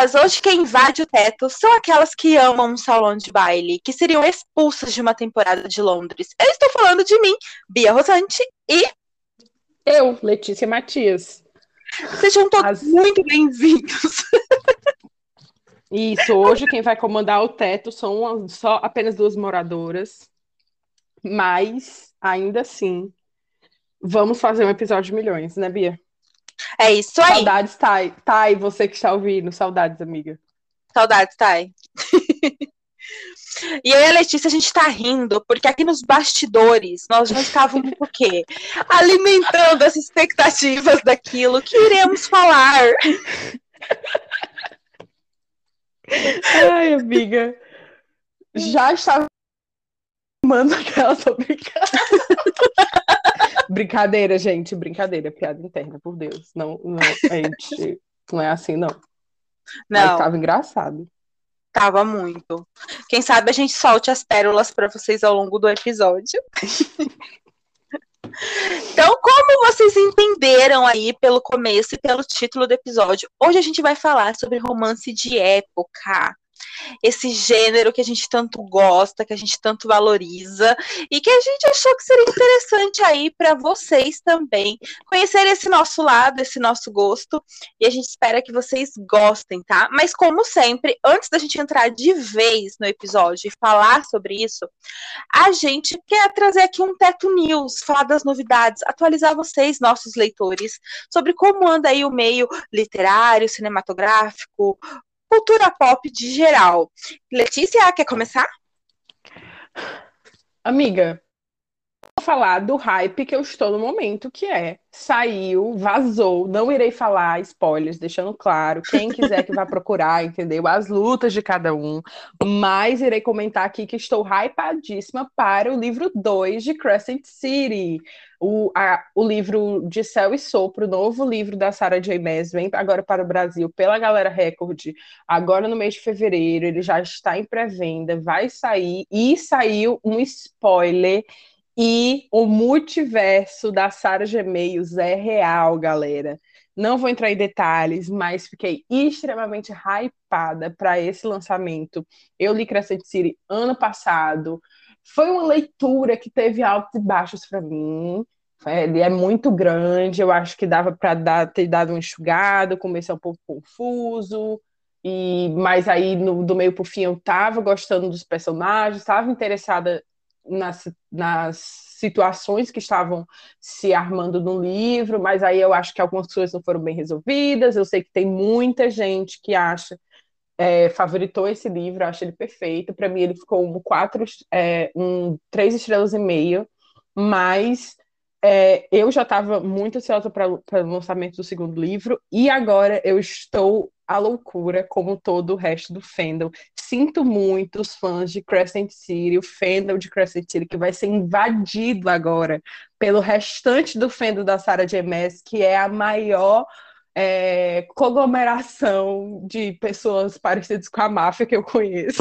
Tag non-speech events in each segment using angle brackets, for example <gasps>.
Mas hoje quem invade o teto são aquelas que amam um salão de baile, que seriam expulsas de uma temporada de Londres. Eu estou falando de mim, Bia Rosante, e. Eu, Letícia Matias. Sejam todos As... muito bem-vindos. Isso, hoje quem vai comandar o teto são só apenas duas moradoras, mas ainda assim, vamos fazer um episódio de milhões, né, Bia? É isso aí. Saudades, Thay. Thay, você que está ouvindo. Saudades, amiga. Saudades, Thay. <laughs> E aí, a Letícia, a gente tá rindo, porque aqui nos bastidores nós já estávamos o quê? <laughs> Alimentando as expectativas daquilo que iremos falar. Ai, amiga. Já estava <laughs> manda aquela tô brincando. Brincadeira, gente, brincadeira, piada interna, por Deus. Não, não, a gente não é assim, não. Não. Mas tava engraçado. Tava muito. Quem sabe a gente solte as pérolas para vocês ao longo do episódio. <laughs> Então, como vocês entenderam aí pelo começo e pelo título do episódio, hoje a gente vai falar sobre romance de época esse gênero que a gente tanto gosta, que a gente tanto valoriza e que a gente achou que seria interessante aí para vocês também conhecer esse nosso lado, esse nosso gosto e a gente espera que vocês gostem, tá? Mas como sempre, antes da gente entrar de vez no episódio e falar sobre isso, a gente quer trazer aqui um Teto News, falar das novidades, atualizar vocês, nossos leitores, sobre como anda aí o meio literário, cinematográfico, cultura pop de geral. Letícia, quer começar? Amiga, falar do hype que eu estou no momento, que é saiu, vazou, não irei falar spoilers, deixando claro, quem quiser que vá <laughs> procurar, entendeu? As lutas de cada um, mas irei comentar aqui que estou hypadíssima para o livro 2 de Crescent City, o, a, o livro de Céu e Sopro, o novo livro da Sarah J. Maas, vem agora para o Brasil pela Galera Record, agora no mês de fevereiro, ele já está em pré-venda, vai sair, e saiu um spoiler e o multiverso da Sarah Gmails é real, galera. Não vou entrar em detalhes, mas fiquei extremamente hypada para esse lançamento. Eu li Crescent City ano passado. Foi uma leitura que teve altos e baixos para mim. Ele é muito grande, eu acho que dava para ter dado um enxugado, comecei um pouco confuso, e mas aí no, do meio para o fim eu estava gostando dos personagens, estava interessada nas, nas situações que estavam se armando no livro, mas aí eu acho que algumas coisas não foram bem resolvidas. Eu sei que tem muita gente que acha é, favoritou esse livro, acho ele perfeito. Para mim, ele ficou um quatro, é, um três estrelas e meio, mas é, eu já estava muito ansiosa para o lançamento do segundo livro e agora eu estou à loucura, como todo o resto do fandom. Sinto muito os fãs de Crescent City, o fandom de Crescent City, que vai ser invadido agora pelo restante do fandom da Sarah J. Maas, que é a maior é, conglomeração de pessoas parecidas com a máfia que eu conheço.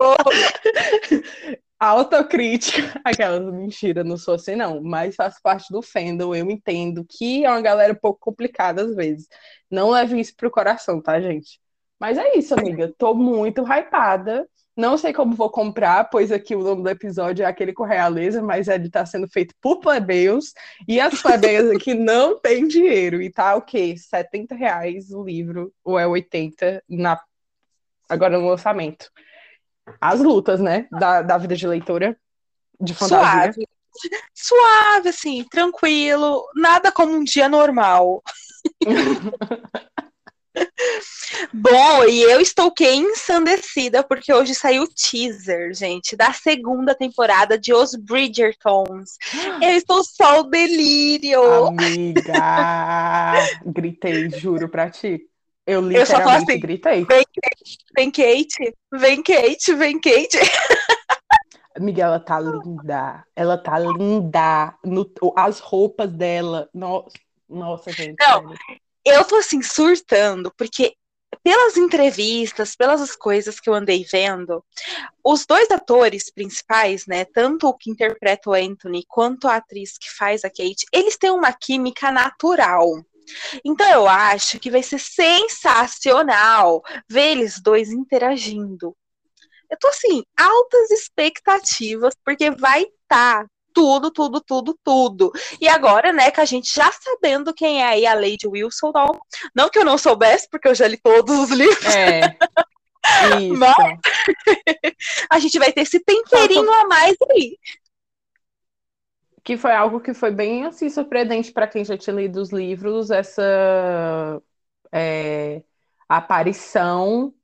<laughs> autocrítica, <laughs> aquelas mentiras, não sou assim, não, mas faz parte do fandom, eu entendo que é uma galera um pouco complicada às vezes. Não leve isso pro coração, tá, gente? Mas é isso, amiga. Tô muito hypada. Não sei como vou comprar, pois aqui o nome do episódio é aquele com realeza, mas ele tá sendo feito por plebeios, e as plebeias aqui <laughs> não têm dinheiro. E tá o quê? 70 reais o livro, ou é 80 na... agora no lançamento as lutas, né? Da, da vida de leitora de fantasia. Suave. Suave, assim, tranquilo, nada como um dia normal. <laughs> Bom, e eu estou que ensandecida porque hoje saiu o teaser, gente, da segunda temporada de Os Bridgertons. Eu estou só o delírio. Amiga, gritei, juro pra ti. Eu literalmente eu só tô assim, gritei. Vem Kate, vem Kate, vem Kate, vem Kate. <laughs> Miguel, ela tá linda. Ela tá linda. No, as roupas dela. Nossa, nossa gente. Não, eu tô assim, surtando, porque pelas entrevistas, pelas coisas que eu andei vendo, os dois atores principais, né, tanto o que interpreta o Anthony quanto a atriz que faz a Kate, eles têm uma química natural. Então eu acho que vai ser sensacional ver eles dois interagindo. Eu tô assim, altas expectativas, porque vai estar tá tudo, tudo, tudo, tudo. E agora, né, que a gente já sabendo quem é aí a Lady Wilson, não, não que eu não soubesse, porque eu já li todos os livros. É. <laughs> Isso. Mas <laughs> a gente vai ter esse temperinho a mais aí. Que foi algo que foi bem assim surpreendente para quem já tinha lido os livros, essa é, aparição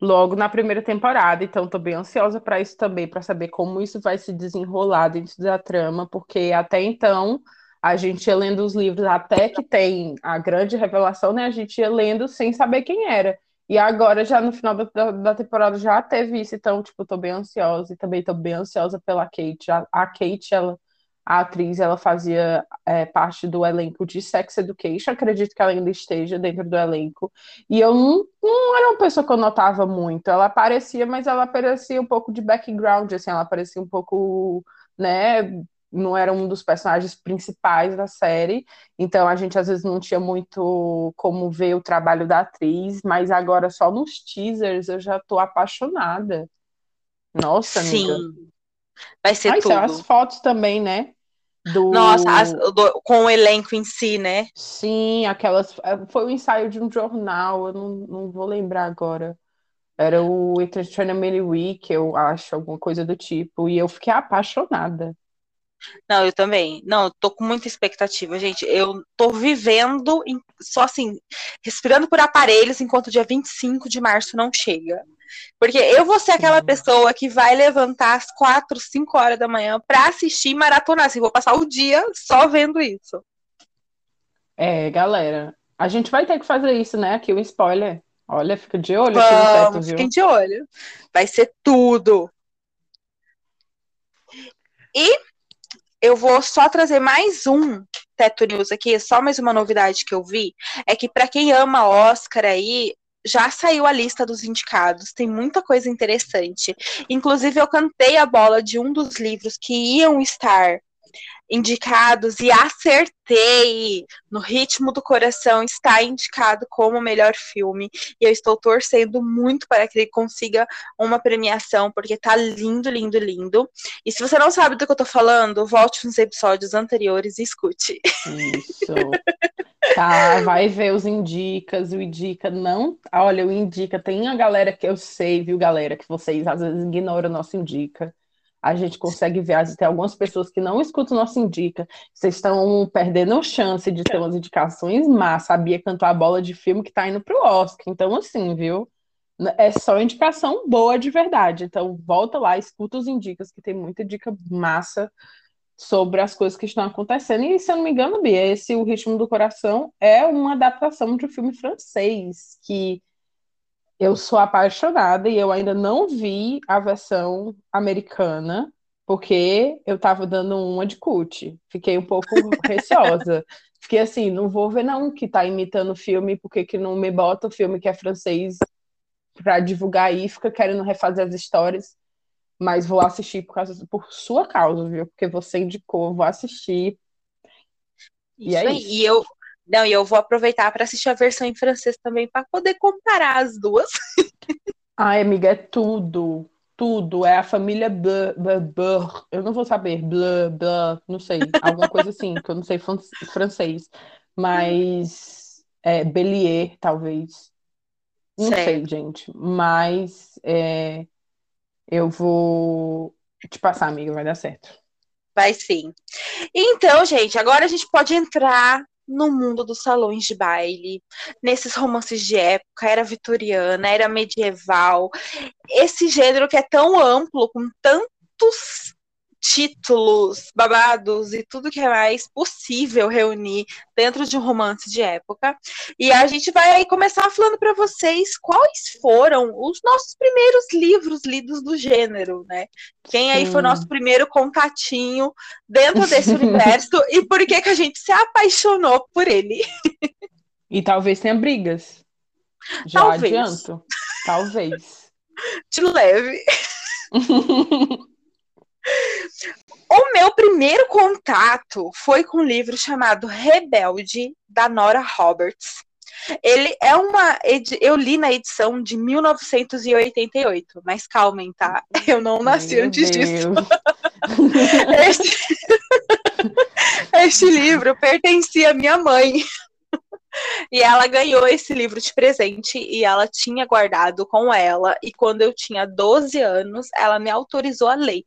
logo na primeira temporada. Então, estou bem ansiosa para isso também, para saber como isso vai se desenrolar dentro da trama, porque até então a gente ia lendo os livros até que tem a grande revelação, né? A gente ia lendo sem saber quem era. E agora, já no final da, da temporada, já teve isso. Então, tipo, tô bem ansiosa. E também tô bem ansiosa pela Kate. A, a Kate, ela, a atriz, ela fazia é, parte do elenco de Sex Education. Acredito que ela ainda esteja dentro do elenco. E eu não, não era uma pessoa que eu notava muito. Ela aparecia, mas ela aparecia um pouco de background, assim. Ela aparecia um pouco, né, não era um dos personagens principais da série, então a gente às vezes não tinha muito como ver o trabalho da atriz, mas agora só nos teasers eu já tô apaixonada. Nossa, Sim. Vai ser tudo. as fotos também, né? Do... Nossa, as, do, com o elenco em si, né? Sim, aquelas. Foi o um ensaio de um jornal, eu não, não vou lembrar agora. Era o Entertainment Week, eu acho, alguma coisa do tipo. E eu fiquei apaixonada. Não, eu também. Não, eu tô com muita expectativa, gente. Eu tô vivendo em, só assim, respirando por aparelhos enquanto o dia 25 de março não chega. Porque eu vou ser aquela pessoa que vai levantar às 4, 5 horas da manhã para assistir e maratonar. Assim, vou passar o dia só vendo isso. É, galera. A gente vai ter que fazer isso, né? Aqui o um spoiler. Olha, fica de olho Vamos, aqui no teto, viu? Fiquem de olho. Vai ser tudo. E eu vou só trazer mais um Teto News aqui, só mais uma novidade que eu vi, é que para quem ama Oscar aí, já saiu a lista dos indicados, tem muita coisa interessante. Inclusive, eu cantei a bola de um dos livros que iam estar indicados e acertei. No Ritmo do Coração está indicado como o melhor filme e eu estou torcendo muito para que ele consiga uma premiação porque tá lindo, lindo, lindo. E se você não sabe do que eu tô falando, volte nos episódios anteriores e escute. Isso. Tá, vai ver os indicas, o indica não. Olha, o indica tem a galera que eu sei, viu, galera, que vocês às vezes ignoram o nosso indica a gente consegue ver, tem algumas pessoas que não escutam o nosso indica, vocês estão perdendo chance de ter umas indicações, mas sabia cantar a bola de filme que tá indo pro Oscar. Então, assim, viu? É só indicação boa de verdade. Então, volta lá, escuta os indicas, que tem muita dica massa sobre as coisas que estão acontecendo. E, se eu não me engano, Bia, esse O Ritmo do Coração é uma adaptação de um filme francês, que eu sou apaixonada e eu ainda não vi a versão americana, porque eu tava dando uma de cut. Fiquei um pouco <laughs> receosa. Fiquei assim, não vou ver não que tá imitando o filme, porque que não me bota o filme que é francês para divulgar aí, fica querendo refazer as histórias. Mas vou assistir por, causa, por sua causa, viu? Porque você indicou, vou assistir. Isso e é aí. Isso. E eu, não, e eu vou aproveitar para assistir a versão em francês também para poder comparar as duas. <laughs> Ai, amiga, é tudo. Tudo. É a família. Blur, eu não vou saber. Blur, Blur, não sei. Alguma coisa assim, que eu não sei francês. Mas. É, Bellier, talvez. Não certo. sei, gente. Mas. É, eu vou te passar, amiga, vai dar certo. Vai sim. Então, gente, agora a gente pode entrar no mundo dos salões de baile, nesses romances de época, era vitoriana, era medieval. Esse gênero que é tão amplo, com tantos títulos, babados e tudo que é mais possível reunir dentro de um romance de época. E a gente vai começar falando para vocês quais foram os nossos primeiros livros lidos do gênero, né? Quem aí Sim. foi o nosso primeiro contatinho dentro desse <laughs> universo e por que que a gente se apaixonou por ele. E talvez tenha brigas. Já talvez. adianto. Talvez. De leve. <laughs> O meu primeiro contato foi com um livro chamado Rebelde, da Nora Roberts. Ele é uma. Eu li na edição de 1988, mas calmem, tá? Eu não nasci Meu antes Deus. disso. <laughs> este... este livro pertencia à minha mãe. E ela ganhou esse livro de presente e ela tinha guardado com ela. E quando eu tinha 12 anos, ela me autorizou a ler.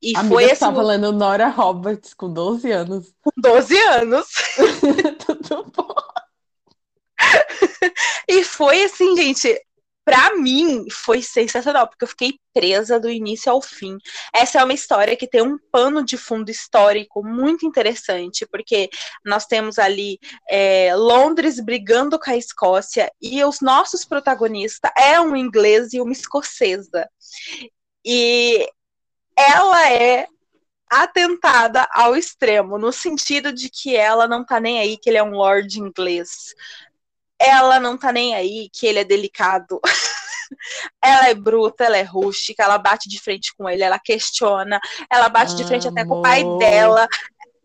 E Amiga, foi você assim, tava lendo Nora Roberts com 12 anos. com 12 anos. <laughs> Tudo bom. E foi assim, gente, pra mim foi sensacional, porque eu fiquei presa do início ao fim. Essa é uma história que tem um pano de fundo histórico muito interessante, porque nós temos ali é, Londres brigando com a Escócia e os nossos protagonistas é um inglês e uma escocesa. E ela é atentada ao extremo, no sentido de que ela não tá nem aí que ele é um lord inglês. Ela não tá nem aí que ele é delicado. <laughs> ela é bruta, ela é rústica, ela bate de frente com ele, ela questiona, ela bate de frente até com o pai Amor. dela.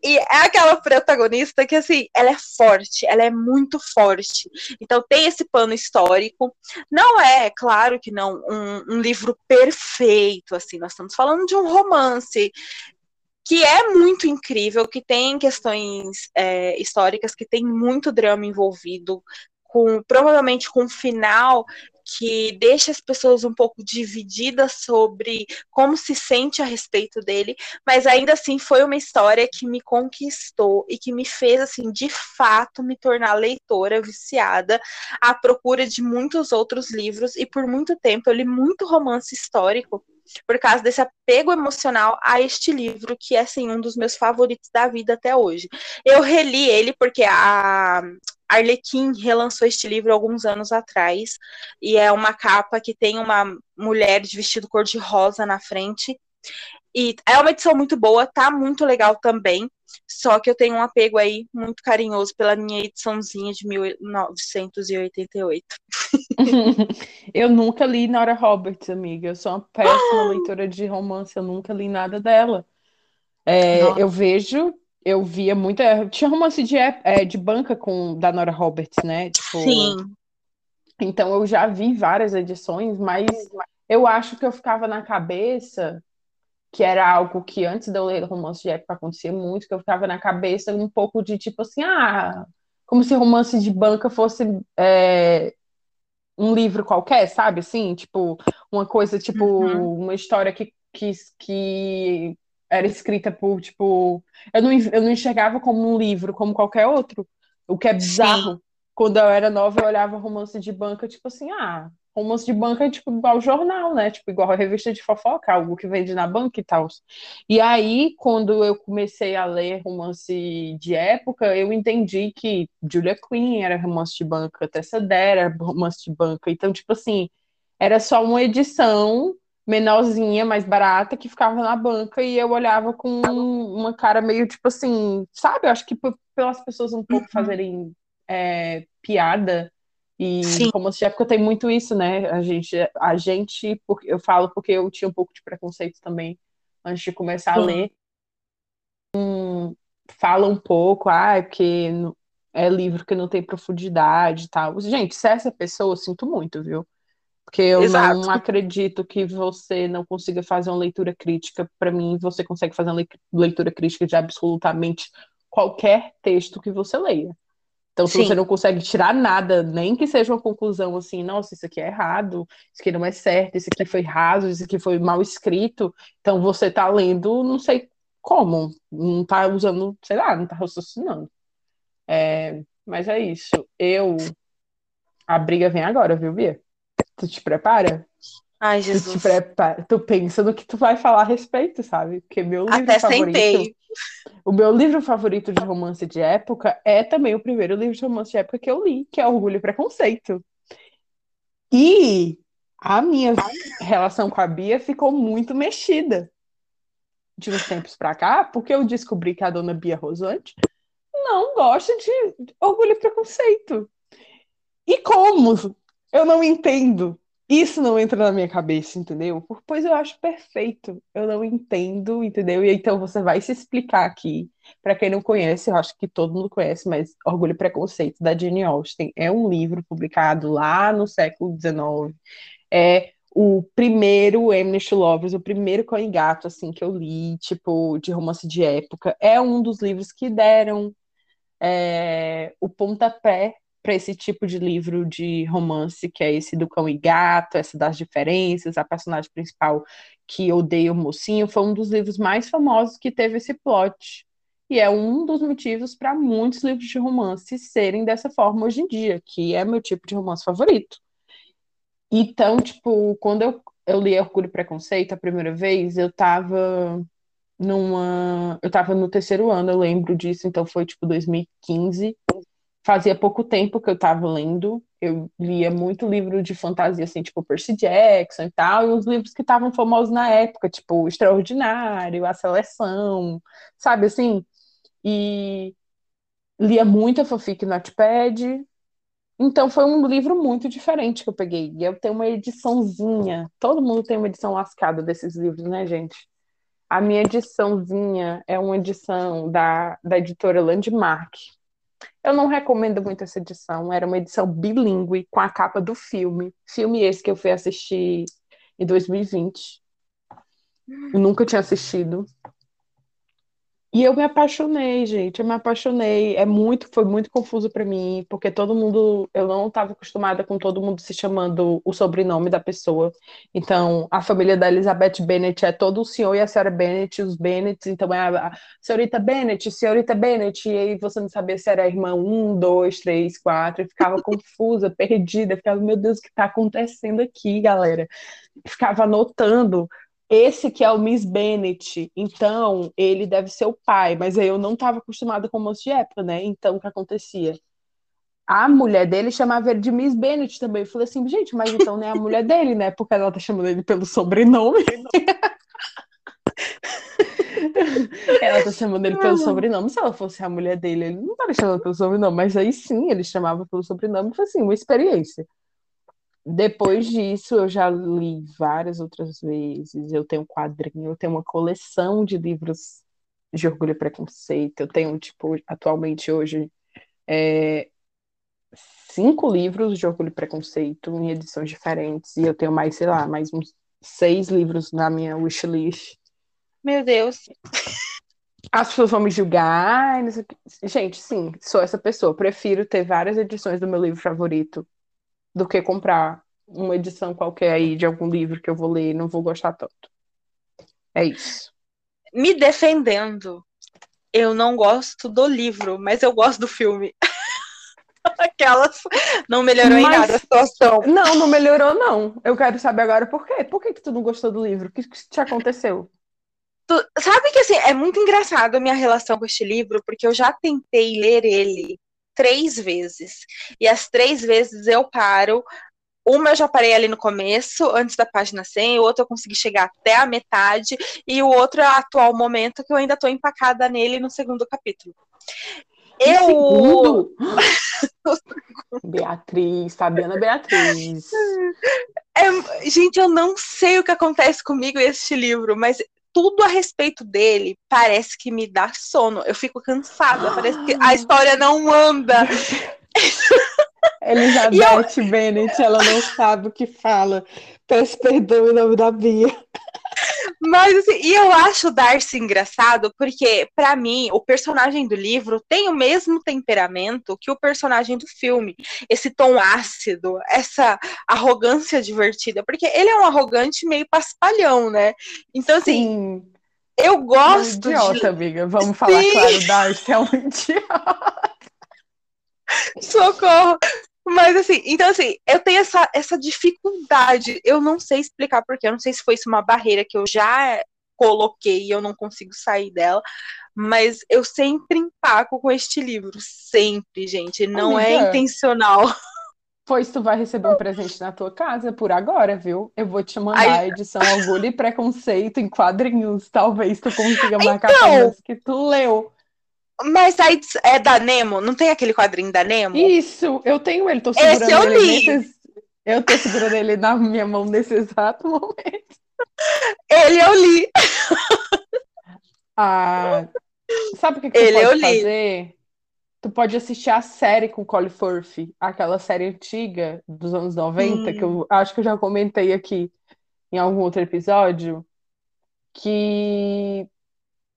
E é aquela protagonista que, assim, ela é forte, ela é muito forte. Então tem esse pano histórico. Não é, claro que não, um, um livro perfeito, assim, nós estamos falando de um romance que é muito incrível, que tem questões é, históricas, que tem muito drama envolvido, com provavelmente com um final que deixa as pessoas um pouco divididas sobre como se sente a respeito dele, mas ainda assim foi uma história que me conquistou e que me fez assim, de fato, me tornar leitora viciada à procura de muitos outros livros e por muito tempo eu li muito romance histórico por causa desse apego emocional a este livro, que é assim, um dos meus favoritos da vida até hoje. Eu reli ele porque a Arlequim relançou este livro alguns anos atrás, e é uma capa que tem uma mulher de vestido cor-de-rosa na frente. E é uma edição muito boa, tá muito legal também. Só que eu tenho um apego aí muito carinhoso pela minha ediçãozinha de 1988. <laughs> Eu nunca li Nora Roberts, amiga. Eu sou uma péssima leitora de romance, eu nunca li nada dela. É, eu vejo, eu via muita. Tinha romance de, é, de banca com da Nora Roberts, né? Tipo, Sim, Então eu já vi várias edições, mas eu acho que eu ficava na cabeça que era algo que antes de eu ler romance de época acontecia muito, que eu ficava na cabeça um pouco de tipo assim, ah, como se romance de banca fosse é, um livro qualquer, sabe? Assim, tipo, uma coisa, tipo, Uhum. uma história que, que, que era escrita por, tipo, eu não, eu não enxergava como um livro, como qualquer outro. O que é bizarro. Quando eu era nova, eu olhava romance de banca, tipo assim, ah, romance de banca é tipo igual jornal, né? Tipo, igual a revista de fofoca, algo que vende na banca e tal. E aí, quando eu comecei a ler romance de época, eu entendi que Julia Quinn era romance de banca, Tessa Dare era romance de banca. Então, tipo assim, era só uma edição menorzinha, mais barata, que ficava na banca e eu olhava com uma cara meio tipo assim, sabe? Eu acho que pelas pessoas um pouco Uhum. fazerem é, piada e Sim. romance de época tem muito isso, né? A gente, a gente, porque eu falo porque eu tinha um pouco de preconceito também antes de começar a Sim. ler. Fala um pouco, ah, é porque é livro que não tem profundidade e tal. Gente, se é essa pessoa, eu sinto muito, viu? Porque eu Exato. não acredito que você não consiga fazer uma leitura crítica. Para mim, você consegue fazer uma lei- leitura crítica de absolutamente qualquer texto que você leia. Então, se Sim. você não consegue tirar nada, nem que seja uma conclusão assim, nossa, isso aqui é errado, isso aqui não é certo, isso aqui foi raso, isso aqui foi mal escrito, então você tá lendo, não sei como, não tá usando, sei lá, não tá raciocinando. É, mas é isso. Eu. A briga vem agora, viu, Bia? Tu te prepara? Ai, Tu te Jesus. prepara. Tu pensa no que tu vai falar a respeito, sabe? Porque meu livro Até favorito. sentei. O meu livro favorito de romance de época é também o primeiro livro de romance de época que eu li, que é Orgulho e Preconceito. E a minha relação com a Bia ficou muito mexida de uns tempos pra cá, porque eu descobri que a dona Bia Rosante não gosta de Orgulho e Preconceito. E como? Eu não entendo. isso não entra na minha cabeça, entendeu? Pois eu acho perfeito. Eu não entendo, entendeu? E então você vai se explicar aqui. Para quem não conhece, eu acho que todo mundo conhece, mas Orgulho e Preconceito, da Jane Austen, é um livro publicado lá no século XIX. É o primeiro Eminent Lovers, o primeiro Cão Gato, assim, que eu li, tipo, de romance de época. É um dos livros que deram é, o pontapé para esse tipo de livro de romance, que é esse do cão e gato, essa das diferenças, a personagem principal que odeia o mocinho, foi um dos livros mais famosos que teve esse plot. E é um dos motivos para muitos livros de romance serem dessa forma hoje em dia, que é meu tipo de romance favorito. Então, tipo, quando eu, eu li Orgulho e Preconceito a primeira vez, eu tava numa. Eu tava no terceiro ano, eu lembro disso, então foi tipo 2015 fazia pouco tempo que eu estava lendo. Eu lia muito livro de fantasia, assim, tipo Percy Jackson e tal, e uns livros que estavam famosos na época, tipo Extraordinário, A Seleção, sabe assim? E lia muita fanfic no Notepad. Então foi um livro muito diferente que eu peguei. E eu tenho uma ediçãozinha. Todo mundo tem uma edição lascada desses livros, né, gente? A minha ediçãozinha é uma edição da, da editora Landmark. Eu não recomendo muito essa edição. Era uma edição bilíngue com a capa do filme. Filme esse que eu fui assistir em 2020. Eu nunca tinha assistido. E eu me apaixonei, gente. Eu me apaixonei. É muito, foi muito confuso para mim, porque todo mundo, eu não estava acostumada com todo mundo se chamando o sobrenome da pessoa. Então, a família da Elizabeth Bennet é todo o senhor e a senhora Bennet, os Bennet. Então, é a, a senhorita Bennet, senhorita Bennet. E aí você não sabia se era irmã um, dois, três, quatro. E ficava confusa, <laughs> perdida. Ficava, meu Deus, o que está acontecendo aqui, galera? Ficava anotando esse que é o Miss Bennet, então ele deve ser o pai, mas aí eu não estava acostumada com o moço de época, né? Então o que acontecia? A mulher dele chamava ele de Miss Bennet também. Eu falei assim, gente, mas então não é a mulher dele, né? Porque ela tá chamando ele pelo sobrenome. <laughs> ela tá chamando ele pelo sobrenome. Se ela fosse a mulher dele, ele não estaria chamando pelo sobrenome, mas aí sim ele chamava pelo sobrenome. Foi assim, uma experiência. Depois disso, eu já li várias outras vezes. Eu tenho um quadrinho, eu tenho uma coleção de livros de orgulho e preconceito. Eu tenho, tipo, atualmente hoje, é, cinco livros de orgulho e preconceito em edições diferentes. E eu tenho mais, sei lá, mais uns seis livros na minha wishlist. Meu Deus. As pessoas vão me julgar. Gente, sim, sou essa pessoa. Prefiro ter várias edições do meu livro favorito do que comprar uma edição qualquer aí de algum livro que eu vou ler e não vou gostar tanto. É isso. Me defendendo, eu não gosto do livro, mas eu gosto do filme. <laughs> Aquelas não melhorou mas... em nada a situação. Não, não melhorou, não. Eu quero saber agora por quê. Por que, que tu não gostou do livro? O que, que te aconteceu? Tu, sabe que assim, é muito engraçado a minha relação com este livro, porque eu já tentei ler ele três vezes. E as três vezes eu paro. Uma eu já parei ali no começo, antes da página 100, o outro eu consegui chegar até a metade, e o outro é o atual momento que eu ainda estou empacada nele no segundo capítulo. Eu. Segundo? <laughs> Beatriz, Fabiana Beatriz. É, gente, eu não sei o que acontece comigo este livro, mas tudo a respeito dele parece que me dá sono. Eu fico cansada, parece que a história não anda. <laughs> Elizabeth eu... Bennet, ela não sabe o que fala. Peço perdão em nome da Bia. Mas assim, e eu acho o Darcy engraçado porque, para mim, o personagem do livro tem o mesmo temperamento que o personagem do filme. Esse tom ácido, essa arrogância divertida, porque ele é um arrogante meio paspalhão, né? Então, assim. Sim. Eu gosto. É um idiota, de... amiga. Vamos falar Sim. claro, Darcy é um <laughs> idiota. Socorro! Mas assim, então assim, eu tenho essa, essa dificuldade. Eu não sei explicar porque eu não sei se foi isso uma barreira que eu já coloquei e eu não consigo sair dela. Mas eu sempre empaco com este livro. Sempre, gente. Não é Amiga, é intencional. Pois tu vai receber um presente na tua casa por agora, viu? Eu vou te mandar Ai... a edição Orgulho e Preconceito em quadrinhos. Talvez tu consiga marcar então... que tu leu. Mas aí é da Nemo, não tem aquele quadrinho da Nemo? Isso, eu tenho ele, tô segurando Esse eu li. Eu tô segurando ele na minha mão nesse exato momento. Ele eu li. Ah, sabe o que, que tu Ele eu pode fazer? Tu pode assistir a série com Colin Firth, aquela série antiga dos anos 90, que eu acho que eu já comentei aqui em algum outro episódio, que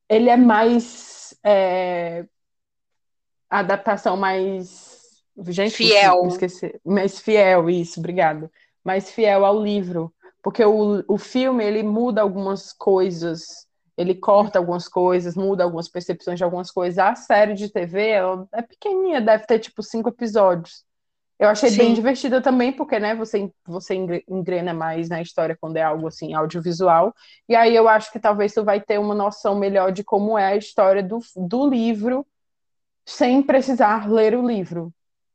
ele é mais é, a adaptação mais gente, Fiel. esqueci, mais fiel, isso, obrigado. Mais fiel ao livro, porque o, o filme ele muda algumas coisas, ele corta algumas coisas, muda algumas percepções de algumas coisas. A série de TV ela é pequenininha, deve ter tipo cinco episódios. Eu achei bem Sim. divertida também, porque, né, você, você engre- engrena mais na história quando é algo assim, audiovisual. E aí eu acho que talvez tu vai ter uma noção melhor de como é a história do, do livro, sem precisar ler o livro.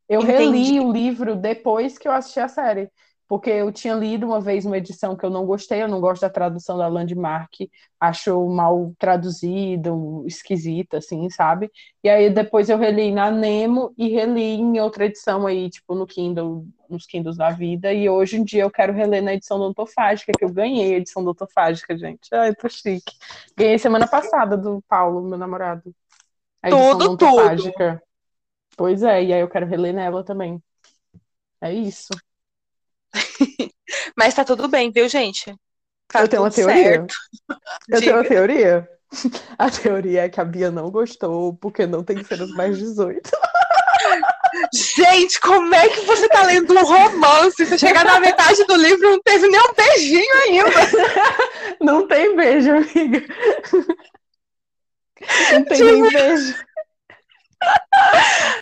Eu Entendi. reli o livro depois que eu assisti a série, porque eu tinha lido uma vez uma edição que eu não gostei, eu não gosto da tradução da Landmark, acho mal traduzido, esquisita, assim, sabe? E aí depois eu reli na Nemo e reli em outra edição aí, tipo no Kindle, nos Kindles da vida, e hoje em dia eu quero reler na edição Dontofágica, que eu ganhei a edição Dontofágica, gente. Ai, tô chique. Ganhei semana passada do Paulo, meu namorado. A edição Tudo, Dontofágica. Pois é, e aí eu quero reler nela também. É isso. <laughs> Mas tá tudo bem, viu, gente? Tá eu tenho uma teoria. <laughs> Eu tenho uma teoria. <laughs> A teoria é que a Bia não gostou porque não tem os mais 18. Gente, como é que você tá lendo um romance? Você chegar na metade do livro não teve nem um beijinho ainda. Não tem beijo, amiga. Não tem nem beijo.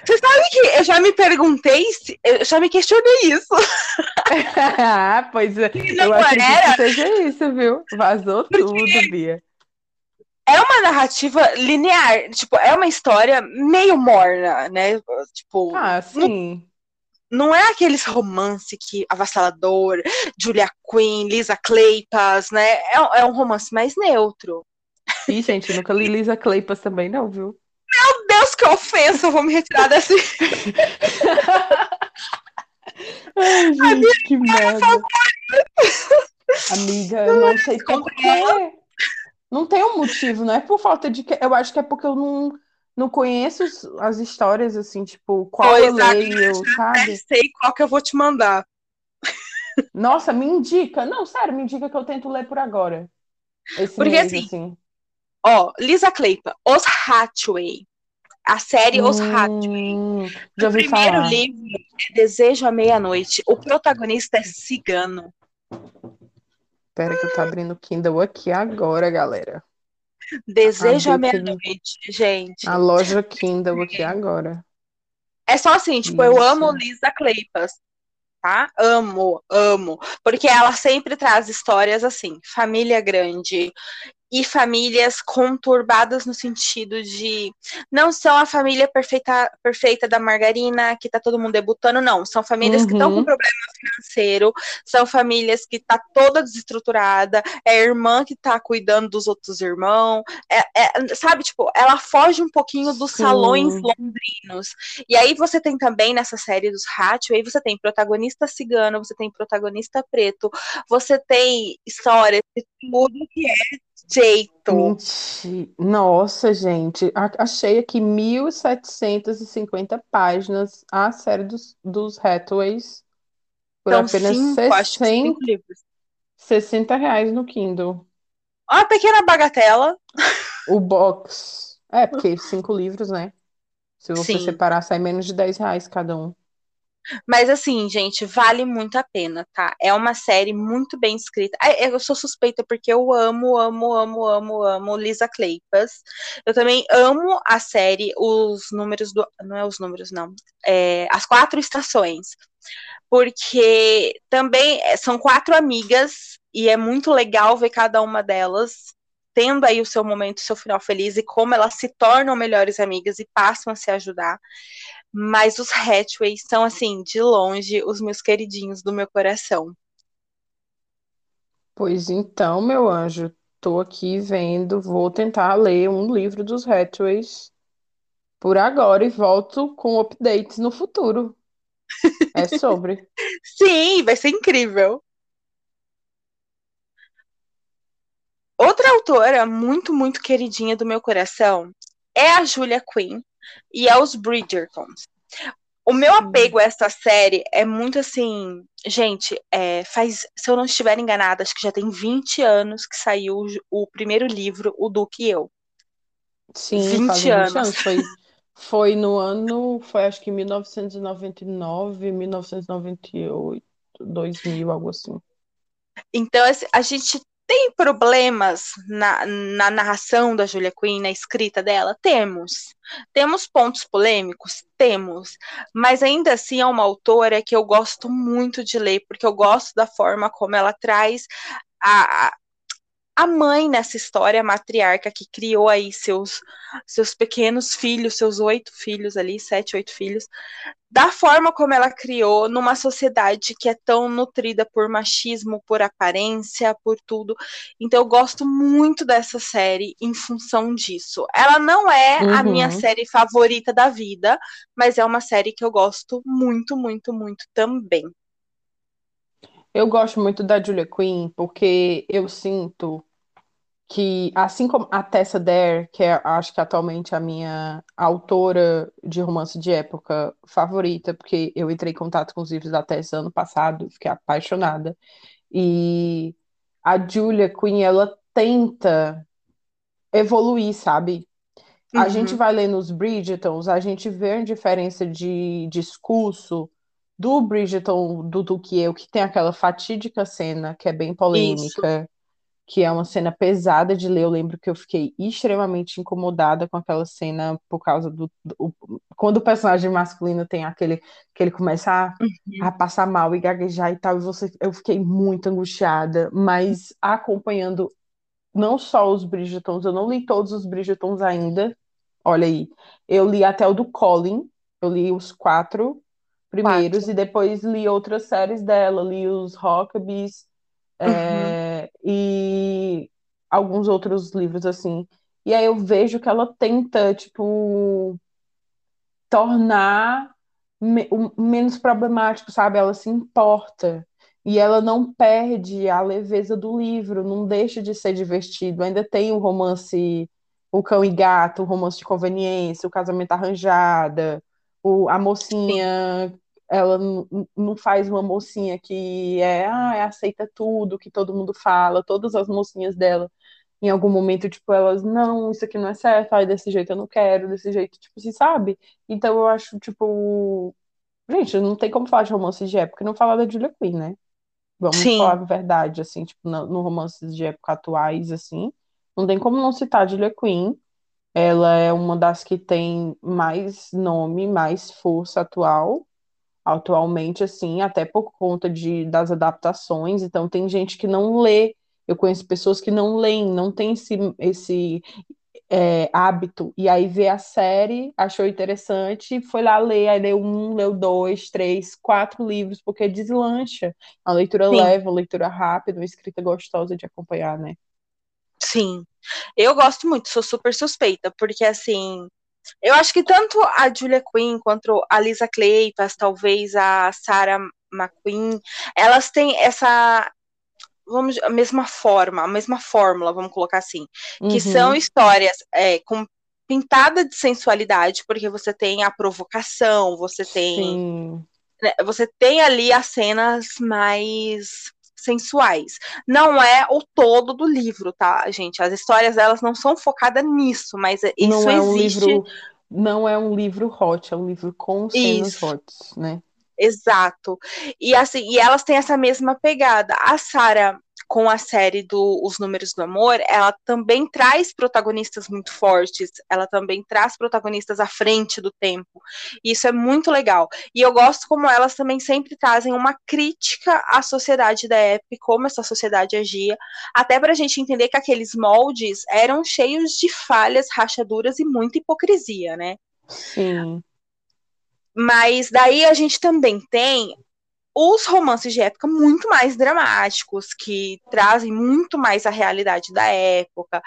Você sabe que eu já me perguntei, se, eu já me questionei isso. <laughs> Ah, pois é. não Eu acredito era. que seja isso, viu? Vazou tudo, Bia. É uma narrativa linear, tipo, é uma história meio morna, né? Tipo, Ah, sim. não é aqueles romance que avassalador, Julia Quinn, Lisa Kleypas, né? É, é um romance mais neutro. Ih, gente, nunca li Lisa Kleypas também, não, viu? Ofensa! Eu vou me retirar desse. Ai, <laughs> gente, que merda. <laughs> Amiga, eu não sei por quê. Não tem um motivo, não é por falta de. Eu acho que é porque eu não, não conheço as histórias, assim, tipo, qual eu Pois, leio, sabe? Sei qual que eu vou te mandar. Nossa, me indica. Não, sério, me indica que eu tento ler por agora. Esse Porque, mês, assim, assim. Ó, Lisa Kleypas, Os Hathaway. A série Os Hathaway. Hum, O primeiro falar. livro é Desejo à Meia-Noite. O protagonista é cigano. Espera que eu tô abrindo o Kindle aqui agora, galera. Desejo à Meia-Noite, gente. A loja Kindle aqui agora. É só assim, tipo, eu Isso. amo Lisa Kleypas, tá? Amo, amo. Porque ela sempre traz histórias assim, família grande e famílias conturbadas no sentido de não são a família perfeita, perfeita da margarina, que tá todo mundo debutando, não. São famílias que estão com Uhum. problema financeiro, são famílias que tá toda desestruturada, é a irmã que tá cuidando dos outros irmãos, é, é- sabe, tipo, ela foge um pouquinho dos Sim. salões londrinos. E aí você tem também nessa série dos Hathaway, você tem protagonista cigano, você tem protagonista preto, você tem histórias de tudo que é jeito. Mentira. Nossa, gente. Achei aqui 1.750 páginas a série dos, dos Hathaways por São apenas cinco, acho que 60, cinco livros. 60 reais no Kindle. Uma pequena bagatela. O box. É, porque cinco livros, né? Se você Sim. separar, sai menos de 10 reais cada um. Mas assim, gente, vale muito a pena, tá? É uma série muito bem escrita. Eu sou suspeita porque eu amo, amo, amo, amo, amo Lisa Kleypas. Eu também amo a série Os Números do. Não é os números, não. É, As Quatro Estações. Porque também é, são quatro amigas e é muito legal ver cada uma delas tendo aí o seu momento, o seu final feliz e como elas se tornam melhores amigas e passam a se ajudar. Mas os Hathaway são, assim, de longe, os meus queridinhos do meu coração. Pois então, meu anjo, tô aqui vendo, vou tentar ler um livro dos Hathaways por agora e volto com updates no futuro. É sobre. <laughs> Sim, vai ser incrível. Outra autora muito, muito queridinha do meu coração é a Julia Quinn e é os Bridgertons. O meu apego a essa série é muito assim. Gente, é, faz. Se eu não estiver enganada, acho que já tem 20 anos que saiu o, o primeiro livro, O Duque e Eu. Sim, 20 anos. 20 anos. Foi, foi no ano. Foi acho que 1999, 1998, 2000, algo assim. Então, a gente tem problemas na, na narração da Julia Quinn, na escrita dela? Temos. Temos pontos polêmicos? Temos. Mas ainda assim é uma autora que eu gosto muito de ler, porque eu gosto da forma como ela traz a, a mãe nessa história, a matriarca que criou aí seus, seus pequenos filhos, seus oito filhos ali, sete, oito filhos, da forma como ela criou numa sociedade que é tão nutrida por machismo, por aparência, por tudo. Então eu gosto muito dessa série em função disso. Ela não é uhum. a minha série favorita da vida, mas é uma série que eu gosto muito, muito, muito também. Eu gosto muito da Julia Quinn porque eu sinto que, assim como a Tessa Dare, que é, acho que atualmente a minha autora de romance de época favorita, porque eu entrei em contato com os livros da Tessa ano passado, fiquei apaixonada. E a Julia Quinn, ela tenta evoluir, sabe? A uhum. gente vai ler nos Bridgetons, a gente vê a diferença de discurso do Bridgeton do, do que eu, que tem aquela fatídica cena que é bem polêmica. Isso que é uma cena pesada de ler. Eu lembro que eu fiquei extremamente incomodada com aquela cena por causa do, do quando o personagem masculino tem aquele que ele começa a, uhum. a, passar mal e gaguejar e tal, e você, eu fiquei muito angustiada, mas acompanhando não só os Bridgetons, eu não li todos os Bridgetons ainda. Olha aí, eu li até o do Colin, eu li os quatro primeiros quatro. e depois li outras séries dela, li os Uhum. É, e alguns outros livros assim. E aí eu vejo que ela tenta, tipo, tornar me menos problemático, sabe? Ela se importa. E ela não perde a leveza do livro, não deixa de ser divertido. Ainda tem o romance O Cão e Gato, o romance de conveniência, o casamento arranjada, o, a mocinha ela não faz uma mocinha que é, ah, é, aceita tudo que todo mundo fala, todas as mocinhas dela, em algum momento, tipo, elas, não, isso aqui não é certo, ai, desse jeito eu não quero, desse jeito, tipo, assim, sabe? Então eu acho, tipo, gente, não tem como falar de romances de época e não falar da Julia Quinn, né? Vamos Sim. falar a verdade, assim, tipo, no, no romances de época atuais, assim, não tem como não citar a Julia Quinn, ela é uma das que tem mais nome, mais força atual, atualmente, assim, até por conta de, das adaptações. Então, tem gente que não lê. Eu conheço pessoas que não leem, não tem esse, esse é, hábito. E aí vê a série, achou interessante, foi lá ler, aí leu um, leu dois, três, quatro livros, porque deslancha. A leitura Sim. leve, a leitura rápida, uma escrita gostosa de acompanhar, né? Sim. Eu gosto muito, sou super suspeita, porque assim, eu acho que tanto a Julia Quinn quanto a Lisa Kleypas, talvez a Sarah McQueen, elas têm essa vamos a mesma forma, a mesma fórmula, vamos colocar assim, que uhum. são histórias é, com pintada de sensualidade, porque você tem a provocação, você tem né, você tem ali as cenas mais sensuais. Não é o todo do livro, tá, gente? As histórias delas não são focadas nisso, mas isso não é um existe. Livro, não é um livro hot, é um livro com cenas isso. hots, né? Exato. E assim, e elas têm essa mesma pegada. A Sarah com a série do Os Números do Amor, ela também traz protagonistas muito fortes, ela também traz protagonistas à frente do tempo. E isso é muito legal. E eu gosto como elas também sempre trazem uma crítica à sociedade da época como essa sociedade agia, até para a gente entender que aqueles moldes eram cheios de falhas, rachaduras e muita hipocrisia, né? Sim. Mas daí a gente também tem os romances de época muito mais dramáticos, que trazem muito mais a realidade da época.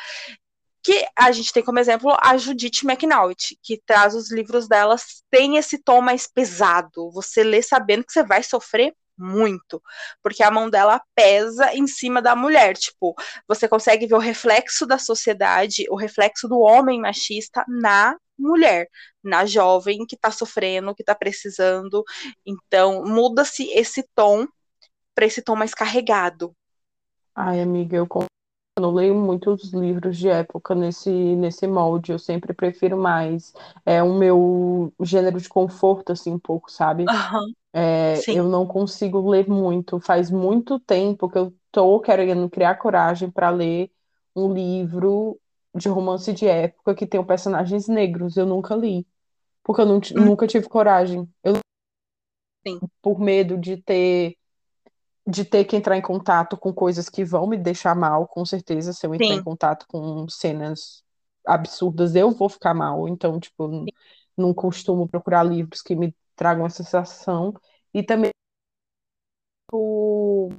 Que a gente tem como exemplo a Judith McNaught, que traz os livros delas, tem esse tom mais pesado. Você lê sabendo que você vai sofrer muito, porque a mão dela pesa em cima da mulher. Tipo, você consegue ver o reflexo da sociedade, o reflexo do homem machista na mulher, na jovem que tá sofrendo, que tá precisando. Então, muda-se esse tom para esse tom mais carregado. Ai, amiga, eu não leio muitos livros de época nesse, nesse molde, eu sempre prefiro mais. É o meu gênero de conforto, assim, um pouco, sabe? Uhum. É, eu não consigo ler muito. Faz muito tempo que eu tô querendo criar coragem para ler um livro de romance de época que tem personagens negros. Eu nunca li. Porque eu não, hum. nunca tive coragem. Eu Sim. por medo de ter de ter que entrar em contato com coisas que vão me deixar mal, com certeza, se eu entrar Sim. em contato com cenas absurdas, eu vou ficar mal. Então, tipo, Sim. não costumo procurar livros que me tragam essa sensação. E também o,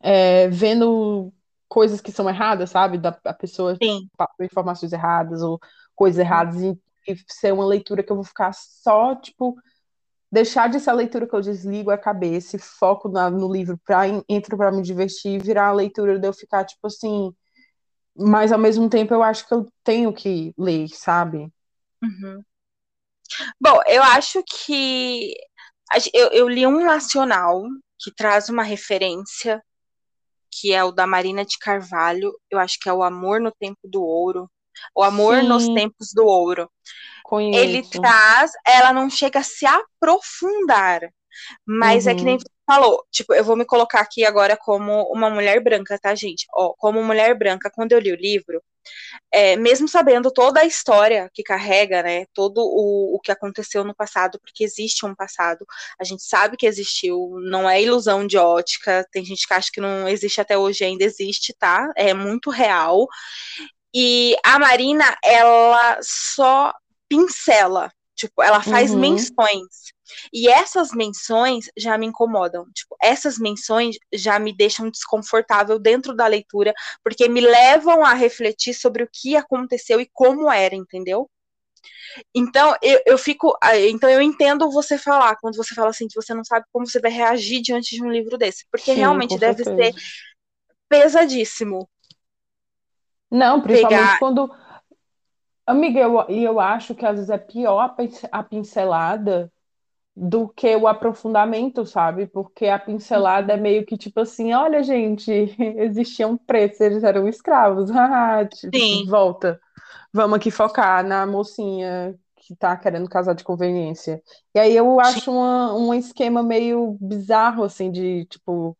é, vendo coisas que são erradas, sabe? Da a pessoa Sim. informações erradas ou coisas erradas e, e ser uma leitura que eu vou ficar só, tipo, deixar de ser a leitura que eu desligo a cabeça e foco na, no livro para entro para me divertir e virar a leitura de eu ficar tipo assim, mas ao mesmo tempo eu acho que eu tenho que ler, sabe? Uhum. Bom, eu acho que eu, eu li um nacional que traz uma referência que é o da Marina de Carvalho, eu acho que é o Amor no Tempo do Ouro, o Amor Sim. nos Tempos do Ouro. Conheço. Ele traz, ela não chega a se aprofundar, mas uhum. é que nem uhum. você falou, tipo, eu vou me colocar aqui agora como uma mulher branca, tá, gente? Ó, como mulher branca, quando eu li o livro, é, mesmo sabendo toda a história que carrega, né, todo o, o que aconteceu no passado, porque existe um passado, a gente sabe que existiu, não é ilusão de ótica, tem gente que acha que não existe até hoje, ainda existe, tá? É muito real. E a Marina, ela só pincela, tipo, ela faz uhum. menções. E essas menções já me incomodam. Tipo, essas menções já me deixam desconfortável dentro da leitura, porque me levam a refletir sobre o que aconteceu e como era, entendeu? Então, eu, eu fico. Então, eu entendo você falar, quando você fala assim, que você não sabe como você vai reagir diante de um livro desse. Porque Sim, realmente deve ser pesadíssimo. Não, principalmente pegar... quando Amiga, eu, e eu acho que às vezes é pior a pincelada do que o aprofundamento, sabe? Porque a pincelada é meio que tipo assim, olha, gente, <laughs> existiam pretos, eles eram escravos. <laughs> tipo, Sim. volta. Vamos aqui focar na mocinha que tá querendo casar de conveniência. E aí eu acho uma, um esquema meio bizarro, assim, de tipo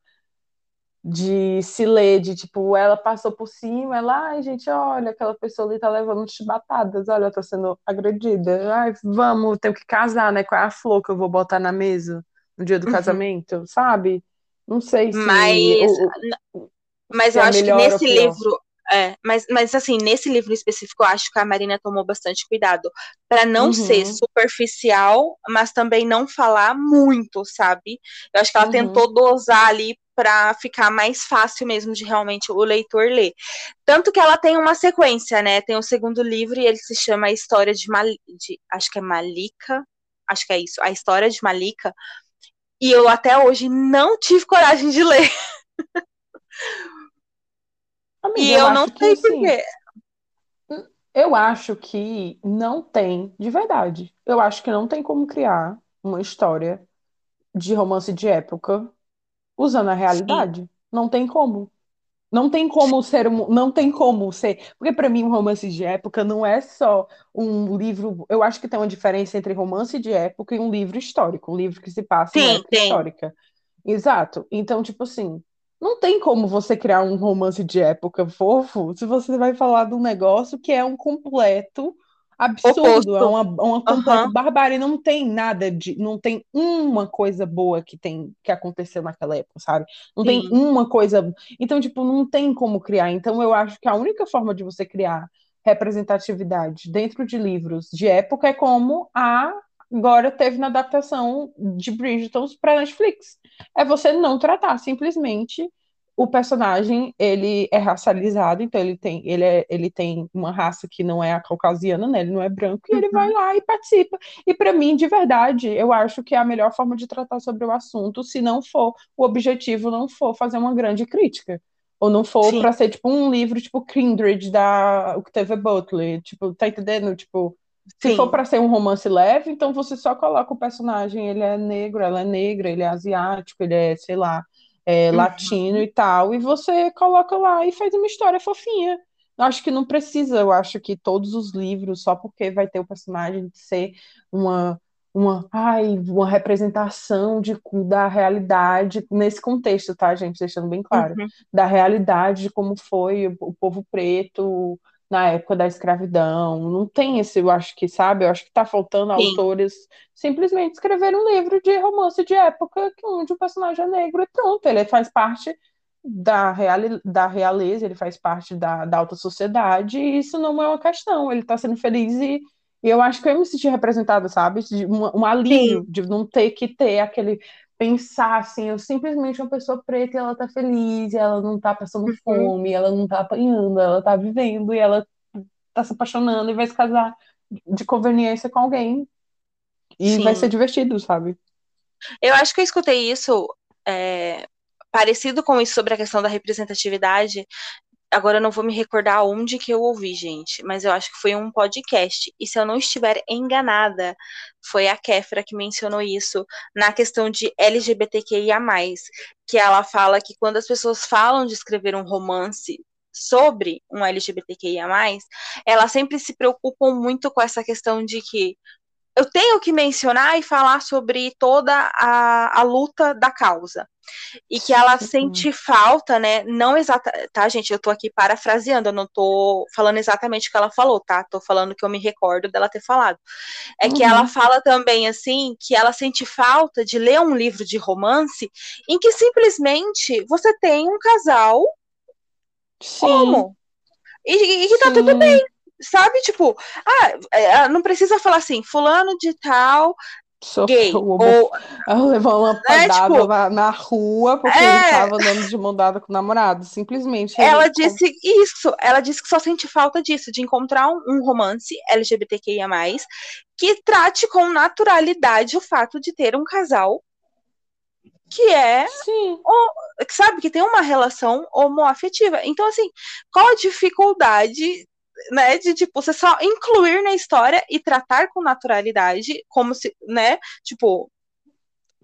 de se ler, de tipo, ela passou por cima, ela, ai, gente, olha, aquela pessoa ali tá levando chibatadas, olha, eu tô sendo agredida, ai, vamos, tenho que casar, né? Qual é a flor que eu vou botar na mesa no dia do uhum. casamento, sabe? Não sei se. Mas, o, mas eu é acho que nesse livro. É, mas, mas assim, nesse livro específico, eu acho que a Marina tomou bastante cuidado para não uhum. ser superficial, mas também não falar muito, sabe? Eu acho que ela uhum. tentou dosar ali para ficar mais fácil mesmo de realmente o leitor ler. Tanto que ela tem uma sequência, né? Tem o segundo livro e ele se chama A História de, Mal... de acho que é Malika, acho que é isso, A História de Malika. E eu até hoje não tive coragem de ler. <laughs> Amiga, e eu, eu não sei assim, porquê. Eu acho que não tem, de verdade. Eu acho que não tem como criar uma história de romance de época usando a realidade. Sim. Não tem como. Não tem como ser um, não tem como ser, porque para mim um romance de época não é só um livro, eu acho que tem uma diferença entre romance de época e um livro histórico, um livro que se passa Sim, em época tem. histórica. Exato. Então, tipo assim, não tem como você criar um romance de época fofo se você vai falar de um negócio que é um completo absurdo, é uma, uma completa uhum. barbárie, não tem nada de, não tem uma coisa boa que tem que aconteceu naquela época, sabe? Não Sim. tem uma coisa, então tipo, não tem como criar. Então eu acho que a única forma de você criar representatividade dentro de livros de época é como a agora teve na adaptação de Bridgerton para Netflix. É você não tratar simplesmente o personagem ele é racializado, então ele tem, ele, é, ele tem uma raça que não é a caucasiana, né? Ele não é branco, e ele vai Uhum. lá e participa. E para mim, de verdade, eu acho que é a melhor forma de tratar sobre o assunto, se não for o objetivo, não for fazer uma grande crítica. Ou não for para ser tipo um livro tipo Kindred da Octavia Butler, tipo, tá entendendo? Tipo, se for sim. para ser um romance leve, então você só coloca o personagem, ele é negro, ela é negra, ele é asiático, ele é, sei lá, é, latino Uhum. e tal, e você coloca lá e faz uma história fofinha. Eu acho que não precisa, eu acho que todos os livros, só porque vai ter o personagem de ser uma, uma, ai, uma representação de, da realidade, nesse contexto, tá, gente? Deixando bem claro, Uhum. da realidade de como foi o, o povo preto na época da escravidão. Não tem esse, eu acho que, sabe? Eu acho que tá faltando Sim, autores simplesmente escrever um livro de romance de época onde o personagem é negro e pronto, ele faz parte da, reali da realeza, ele faz parte da, da alta sociedade, e isso não é uma questão, ele tá sendo feliz e, e eu acho que eu me senti representada, sabe? De um, um alívio sim. de não ter que ter aquele pensar assim, eu simplesmente uma pessoa preta e ela tá feliz, e ela não tá passando Uhum. fome, ela não tá apanhando, ela tá vivendo e ela tá se apaixonando e vai se casar de conveniência com alguém e vai ser Sim. divertido, sabe? Eu acho que eu escutei isso é, parecido com isso sobre a questão da representatividade. Agora eu não vou me recordar onde que eu ouvi, gente, mas eu acho que foi um podcast. E se eu não estiver enganada, foi a Kéfera que mencionou isso na questão de LGBTQIA+, que ela fala que quando as pessoas falam de escrever um romance sobre um LGBTQIA+, elas sempre se preocupam muito com essa questão de que eu tenho que mencionar e falar sobre toda a, a luta da causa. E que ela sente falta, né? Não exata. Tá, gente? Eu tô aqui parafraseando, eu não tô falando exatamente o que ela falou, tá? Tô falando que eu me recordo dela ter falado. É que ela Uhum. fala também, assim, que ela sente falta de ler um livro de romance em que simplesmente você tem um casal Sim, homo. E, e que tá tudo sim. bem, sabe? Tipo, ah, é, não precisa falar assim, fulano de tal, gay. Sofreu homo... Ou, <laughs> levou uma né, tipo, na, na rua porque ele é, tava andando de mão dada com o namorado. Simplesmente ele. ela disse isso, ela disse que só sente falta disso, de encontrar um, um romance LGBTQIA+, que trate com naturalidade o fato de ter um casal que é, Sim, que sabe, que tem uma relação homoafetiva. Então, assim, qual a dificuldade, né, de, tipo, você só incluir na história e tratar com naturalidade, como se, né, tipo,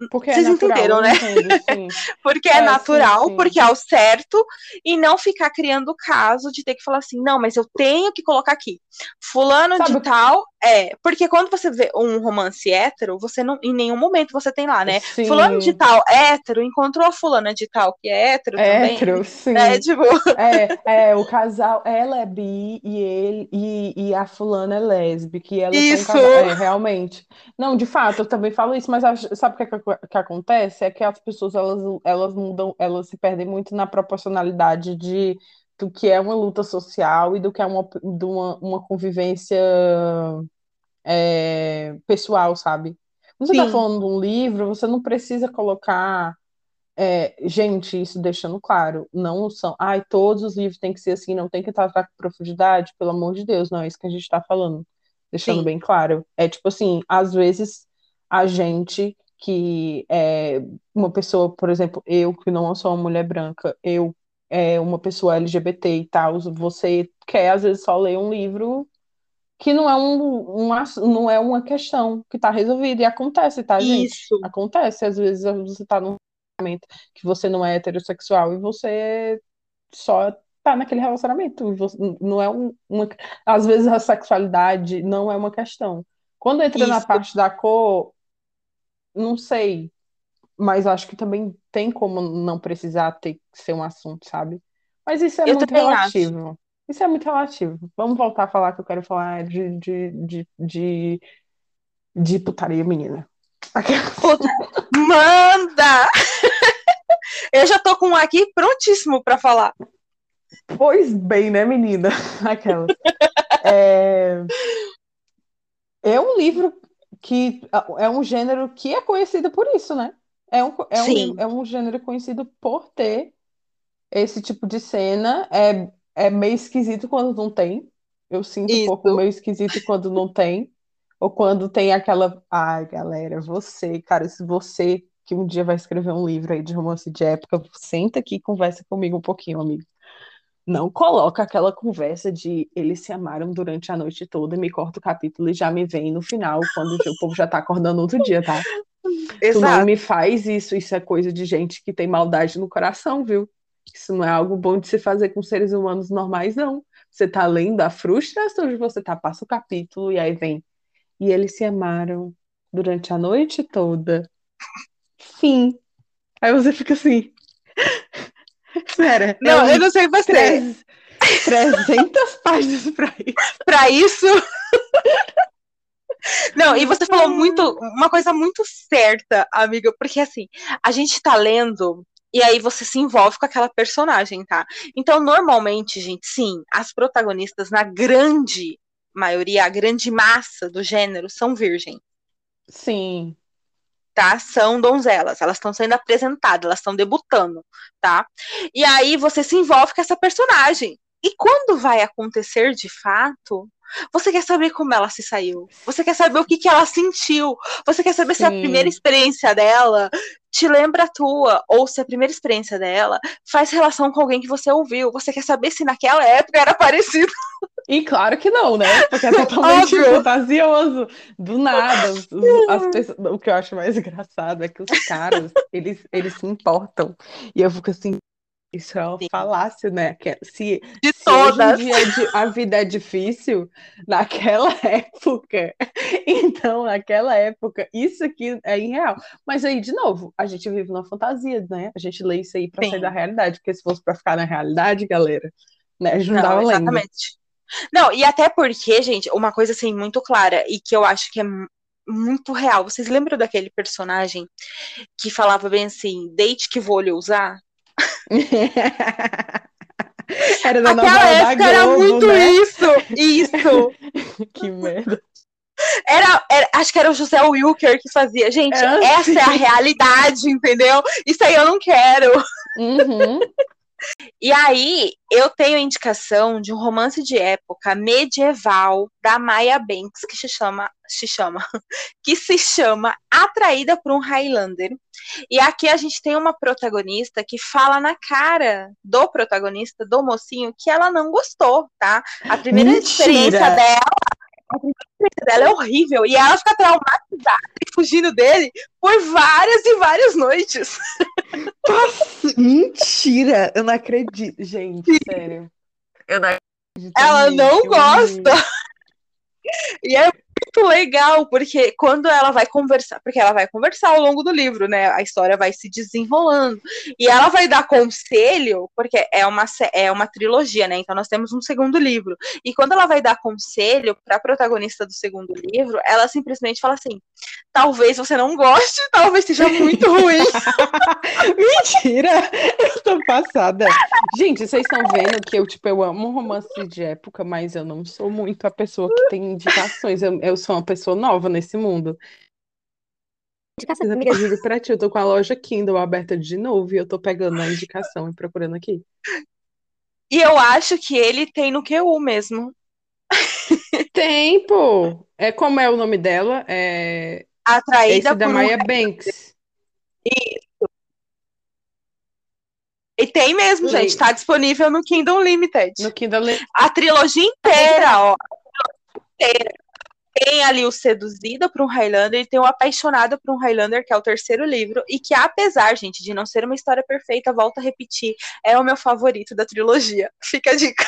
porque é vocês natural, entenderam, né? entendo, sim. <laughs> Porque é, É, sim, natural, sim. porque é o certo, e não ficar criando caso de ter que falar assim, não, mas eu tenho que colocar aqui. Fulano Sabe de o tal, é. Porque quando você vê um romance hétero, você não, em nenhum momento você tem lá, né? Sim. Fulano de tal hétero encontrou a fulana de tal que é hétero também. Hétero, sim. É, tipo, <laughs> É, é, o casal, ela é bi e ele e, e a fulana é lésbica, e elas são um Isso. casal. É, realmente. Não, de fato, eu também falo isso, mas sabe o que, é que, que acontece? É que as pessoas elas, elas mudam, elas se perdem muito na proporcionalidade de do que é uma luta social e do que é uma, de uma, uma convivência é, pessoal, sabe? Quando você está falando de um livro, você não precisa colocar é, gente, isso deixando claro, não são, ai, todos os livros têm que ser assim, não tem que tratar com profundidade, pelo amor de Deus, não é isso que a gente está falando, deixando sim, bem claro. É tipo assim, às vezes a gente que é uma pessoa, por exemplo, eu que não sou uma mulher branca, eu é uma pessoa LGBT e tal, você quer às vezes só ler um livro que não é um, um ass- não é uma questão que está resolvida e acontece, tá, gente? isso, Acontece, às vezes você tá num relacionamento que você não é heterossexual e você só tá naquele relacionamento. você- não é um- uma. Às vezes a sexualidade não é uma questão. Quando entra na isso. parte da cor, não sei, mas acho que também tem como não precisar ter que ser um assunto, sabe? Mas isso é Eu muito também acho. Isso é muito relativo. Vamos voltar a falar que eu quero falar de, de, de, de, de putaria, menina. Puta, manda! <laughs> Eu já tô com um aqui prontíssimo pra falar. Pois bem, né, menina? <laughs> Aquela. É... é um livro que é um gênero que é conhecido por isso, né? É um, é um, é um gênero conhecido por ter esse tipo de cena é, é meio esquisito quando não tem. Eu sinto um pouco Isso. meio esquisito quando não tem. Ou quando tem aquela. Ai, galera, você, cara, se você que um dia vai escrever um livro aí de romance de época, senta aqui e conversa comigo um pouquinho, amigo. Não coloca aquela conversa de eles se amaram durante a noite toda, me corta o capítulo e já me vem no final, quando o povo já tá acordando outro dia, tá? Tu não Exato. me faz isso, isso é coisa de gente que tem maldade no coração, viu? Isso não é algo bom de se fazer com seres humanos normais, não. Você tá lendo a frustração de você tá, passa o capítulo e aí vem. E eles se amaram durante a noite toda. Fim. Aí você fica assim. <laughs> Pera, Não, eu eu não sei você. Trez- 300 <laughs> páginas pra isso. Pra isso. Não, e você falou muito, uma coisa muito certa, amiga, porque assim, a gente tá lendo e aí você se envolve com aquela personagem, tá? Então, normalmente, gente, sim, as protagonistas, na grande maioria, a grande massa do gênero, são virgens. Sim. tá? São donzelas, elas estão sendo apresentadas, elas estão debutando, tá? E aí você se envolve com essa personagem. E quando vai acontecer de fato, você quer saber como ela se saiu. Você quer saber o que, que ela sentiu. Você quer saber se a Sim. primeira experiência dela te lembra a tua, ou se a primeira experiência dela faz relação com alguém que você ouviu. Você quer saber se naquela época era parecido. E claro que não, né? Porque é <laughs> totalmente fantasioso. Do nada. Os- os- <laughs> as pessoas- o que eu acho mais <laughs> engraçado é que os caras, eles, eles se importam. E eu fico assim, isso é uma Sim. falácia, né? Que se, De se hoje todas. dia é di- a vida é difícil, naquela <laughs> época, então, naquela época, isso aqui é irreal. Mas aí, de novo, a gente vive numa fantasia, né? A gente lê isso aí pra sair Sim. da realidade, porque se fosse pra ficar na realidade, galera, né? A gente não Não, dava lendo. exatamente. Não, e até porque, gente, uma coisa assim muito clara e que eu acho que é mu- muito real. Vocês lembram daquele personagem que falava bem assim, date que vou lhe usar? <laughs> Era da Aquela novela da época era Globo, muito né? isso, isso. <laughs> Que merda. Era, era- acho que era o José Wilker que fazia. Gente, É, essa é a realidade, entendeu? Isso aí eu não quero. Uhum. E aí, eu tenho a indicação de um romance de época medieval da Maya Banks, que se chama, se chama, <laughs> que se chama Atraída por um Highlander. E aqui a gente tem uma protagonista que fala na cara do protagonista, do mocinho, que ela não gostou, tá? A primeira Mentira! experiência dela, a primeira experiência dela é horrível. E ela fica traumatizada e fugindo dele por várias e várias noites. <laughs> Mentira! Eu não acredito. Gente, sério. Eu não acredito. Ela não gosta. E é muito legal, porque quando ela vai conversar, porque ela vai conversar ao longo do livro, né? A história vai se desenrolando. E ela vai dar conselho, porque é uma, é uma trilogia, né? Então nós temos um segundo livro. E quando ela vai dar conselho para a protagonista do segundo livro, ela simplesmente fala assim: talvez você não goste, talvez seja muito ruim. <laughs> Mentira! Eu tô passada. Gente, vocês estão vendo que eu, tipo, eu amo romance de época, mas eu não sou muito a pessoa que tem indicações. Eu, eu sou uma pessoa nova nesse mundo. Indicação, Eu amiga. juro pra ti, eu tô com a loja Kindle aberta de novo e eu tô pegando a indicação e procurando aqui. E eu acho que ele tem no QU mesmo. <laughs> Tempo! É como é o nome dela? É Atraída esse da por um Maya Banks. E tem mesmo, Leio. gente. Tá disponível no Kingdom Limited. No Kindle. A trilogia inteira, ó. A trilogia inteira. Tem ali o Seduzida por um Highlander e tem o Apaixonada por um Highlander, que é o terceiro livro. E que, apesar, gente, de não ser uma história perfeita, volto a repetir, é o meu favorito da trilogia. <laughs> Fica a dica.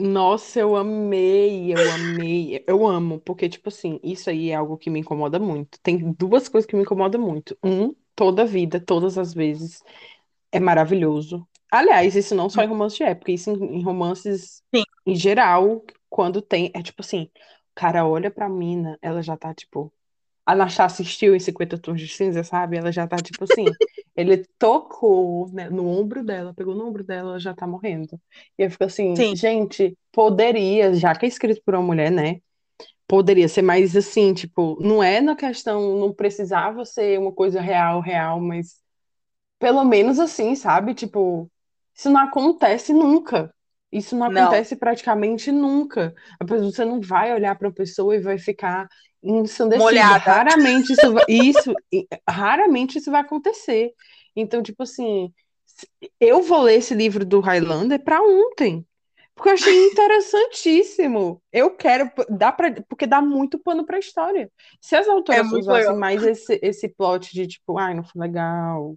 Nossa, eu amei, eu amei, eu amo, porque, tipo assim, isso aí é algo que me incomoda muito. Tem duas coisas que me incomodam muito. Um, toda a vida, todas as vezes, é maravilhoso. Aliás, isso não só em romances de época, isso em, em romances Sim. em geral, quando tem, é tipo assim, cara olha pra mina, ela já tá, tipo, a Natasha assistiu em 50 Tons de Cinza, sabe? Ela já tá, tipo assim, <laughs> ele tocou, né, no ombro dela, pegou no ombro dela, ela já tá morrendo. E eu fico assim, Sim. gente, poderia, já que é escrito por uma mulher, né? Poderia ser mais assim, tipo, não é na questão, não precisava ser uma coisa real, real, mas pelo menos assim, sabe? Tipo, Isso não acontece nunca. Isso não Não. acontece praticamente nunca. A pessoa, você não vai olhar para a pessoa e vai ficar ensandecido. Molhada. Raramente isso, vai- <laughs> isso, raramente isso vai acontecer. Então, tipo assim, eu vou ler esse livro do Highlander para ontem. Porque eu achei <laughs> interessantíssimo. Eu quero, dá pra, porque dá muito pano pra história. Se as autoras É usassem mais esse, esse plot de tipo, ai, não foi legal.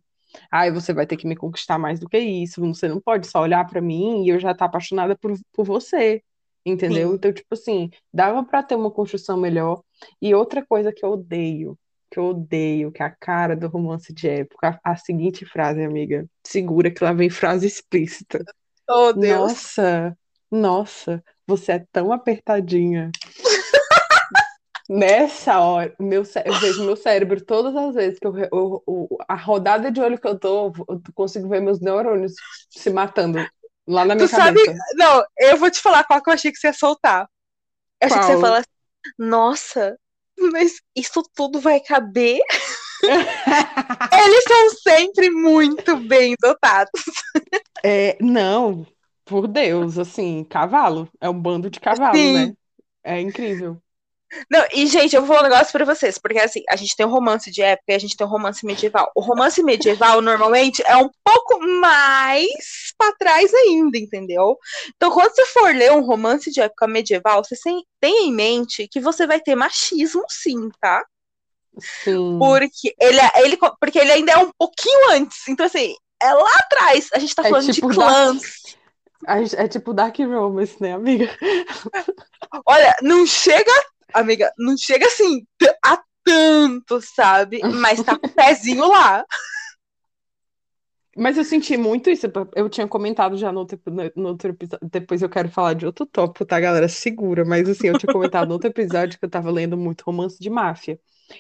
Ai, você vai ter que me conquistar mais do que isso. Você não pode só olhar pra mim e eu já estar apaixonada por, por você. Entendeu? Sim. Então, tipo assim, dava pra ter uma construção melhor. E outra coisa que eu odeio, que eu odeio, que é a cara do romance de época, a, a seguinte frase, amiga. Segura que lá vem frase explícita. Oh, Deus. Nossa, nossa, você é tão apertadinha. Nessa hora, meu eu vejo meu cérebro todas as vezes que eu, eu- eu- a rodada de olho que eu tô, eu consigo ver meus neurônios se matando lá na minha Tu sabe- cabeça. Não, eu vou te falar qual que eu achei que você ia soltar. Eu achei que você ia falar assim, nossa, mas isso tudo vai caber? <laughs> Eles são sempre muito bem dotados. É, não, por Deus, assim, cavalo, é um bando de cavalo, Sim. né? É incrível. Não, e gente, eu vou falar um negócio pra vocês, porque assim, a gente tem um romance de época e a gente tem um romance medieval. O romance medieval, normalmente, é um pouco mais pra trás ainda, entendeu? Então, quando você for ler um romance de época medieval, você tenha em mente que você vai ter machismo, sim, tá? Sim. Porque ele, é- ele, porque ele ainda é um pouquinho antes. Então, assim, é lá atrás. A gente tá É falando tipo de clãs. É tipo Dark Romance, né, amiga? Olha, não chega, amiga, não chega assim a tanto, sabe? Mas tá com o pezinho lá. <laughs> Mas eu senti muito isso. Eu tinha comentado já no outro, no outro episódio. Depois eu quero falar de outro tópico, tá, galera? Segura. Mas assim, eu tinha comentado no outro episódio que eu tava lendo muito romance de máfia.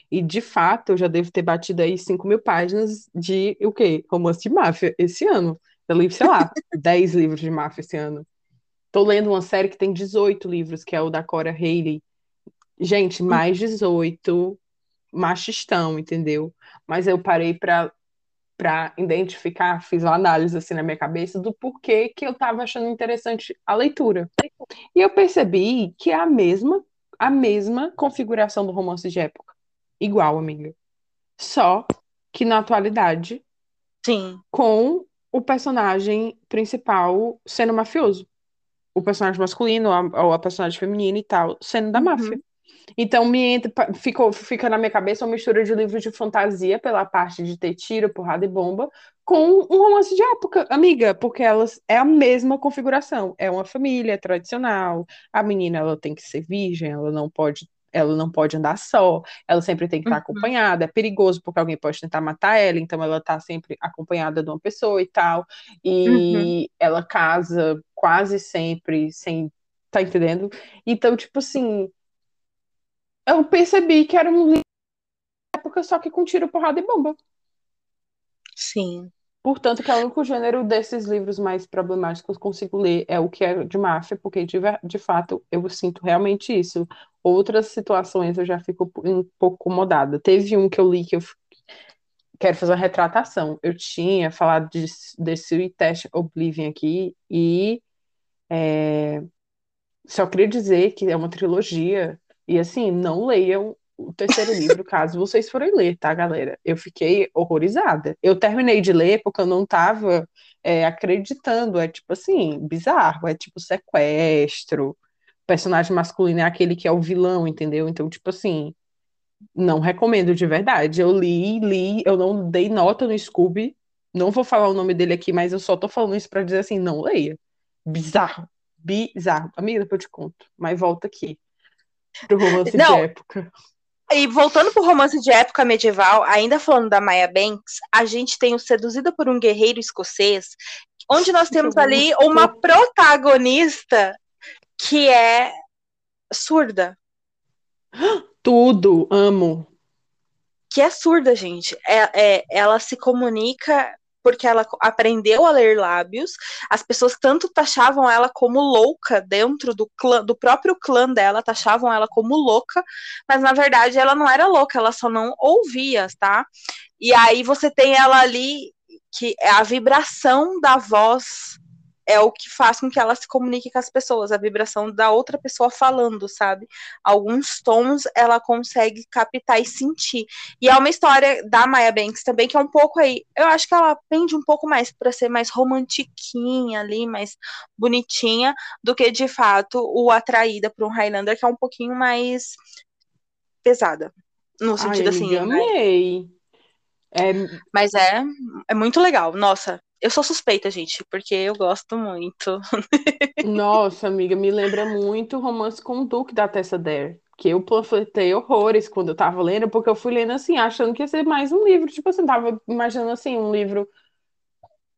E de fato, eu já devo ter batido aí 5 mil páginas de o quê? Romance de máfia esse ano. Eu li, sei lá, <laughs> 10 livros de máfia esse ano. Tô lendo uma série que tem 18 livros, que é o da Cora Haley. Gente, mais 18 machistão, entendeu? Mas eu parei pra para identificar, fiz uma análise assim na minha cabeça do porquê que eu estava achando interessante a leitura. E eu percebi que é a mesma a mesma configuração do romance de época. Igual, amiga. Só que na atualidade, Sim. com o personagem principal sendo mafioso. O personagem masculino a- ou a personagem feminina e tal, sendo da Uhum. Então me entra, ficou, fica na minha cabeça uma mistura de livros de fantasia pela parte de ter tiro, porrada e bomba, com um romance de época, amiga, porque elas é a mesma configuração. É uma família tradicional. A menina ela tem que ser virgem, ela não pode, ela não pode andar só, ela sempre tem que estar Uhum. acompanhada. É perigoso porque alguém pode tentar matar ela, então ela tá sempre acompanhada de uma pessoa e tal. E ela casa quase sempre sem, tá entendendo? Então, tipo assim, eu percebi que era um época, só que com tiro, porrada e bomba. Sim. Portanto, que é o único gênero desses livros mais problemáticos que eu consigo ler é o que é de máfia, porque de, de fato eu sinto realmente isso. Outras situações eu já fico um pouco incomodada. Teve um que eu li que eu quero fazer uma retratação. Eu tinha falado de, desse Test Oblivion aqui e é, só queria dizer que é uma trilogia e assim, não leiam o terceiro livro caso vocês forem ler, tá, galera? Eu fiquei horrorizada. Eu terminei de ler porque eu não tava é, acreditando. É tipo assim, bizarro. É tipo sequestro. O personagem masculino é aquele que é o vilão, entendeu? Então, tipo assim, não recomendo de verdade. Eu li, li, eu não dei nota no Scooby. Não vou falar o nome dele aqui, mas eu só tô falando isso pra dizer assim, não leia. Bizarro. Bizarro. Amiga, depois eu te conto. Mas volta aqui. Pro romance Não. de época. E voltando pro romance de época medieval, ainda falando da Maya Banks, a gente tem o Seduzida por um Guerreiro Escocês, onde nós temos ali uma protagonista que é surda. Tudo, amo. Que é surda, gente. É, é- ela se comunica porque ela aprendeu a ler lábios. As pessoas tanto taxavam ela como louca dentro do clã, do próprio clã dela, taxavam ela como louca, mas na verdade ela não era louca, ela só não ouvia, tá? E aí você tem ela ali que é a vibração da voz é o que faz com que ela se comunique com as pessoas, a vibração da outra pessoa falando, sabe? Alguns tons ela consegue captar e sentir. E é uma história da Maya Banks também, que é um pouco aí. Eu acho que ela pende um pouco mais para ser mais romantiquinha ali, mais bonitinha, do que de fato o Atraída para um Highlander, que é um pouquinho mais pesada. No sentido Ai, assim. amiga, né? amei. É, Mas é, é muito legal. Nossa, eu sou suspeita, gente, porque eu gosto muito. <laughs> nossa, amiga, me lembra muito o romance com o Duque da Tessa Dare. Que eu panfletei horrores quando eu tava lendo, porque eu fui lendo assim, achando que ia ser mais um livro. Tipo assim, tava imaginando assim, um livro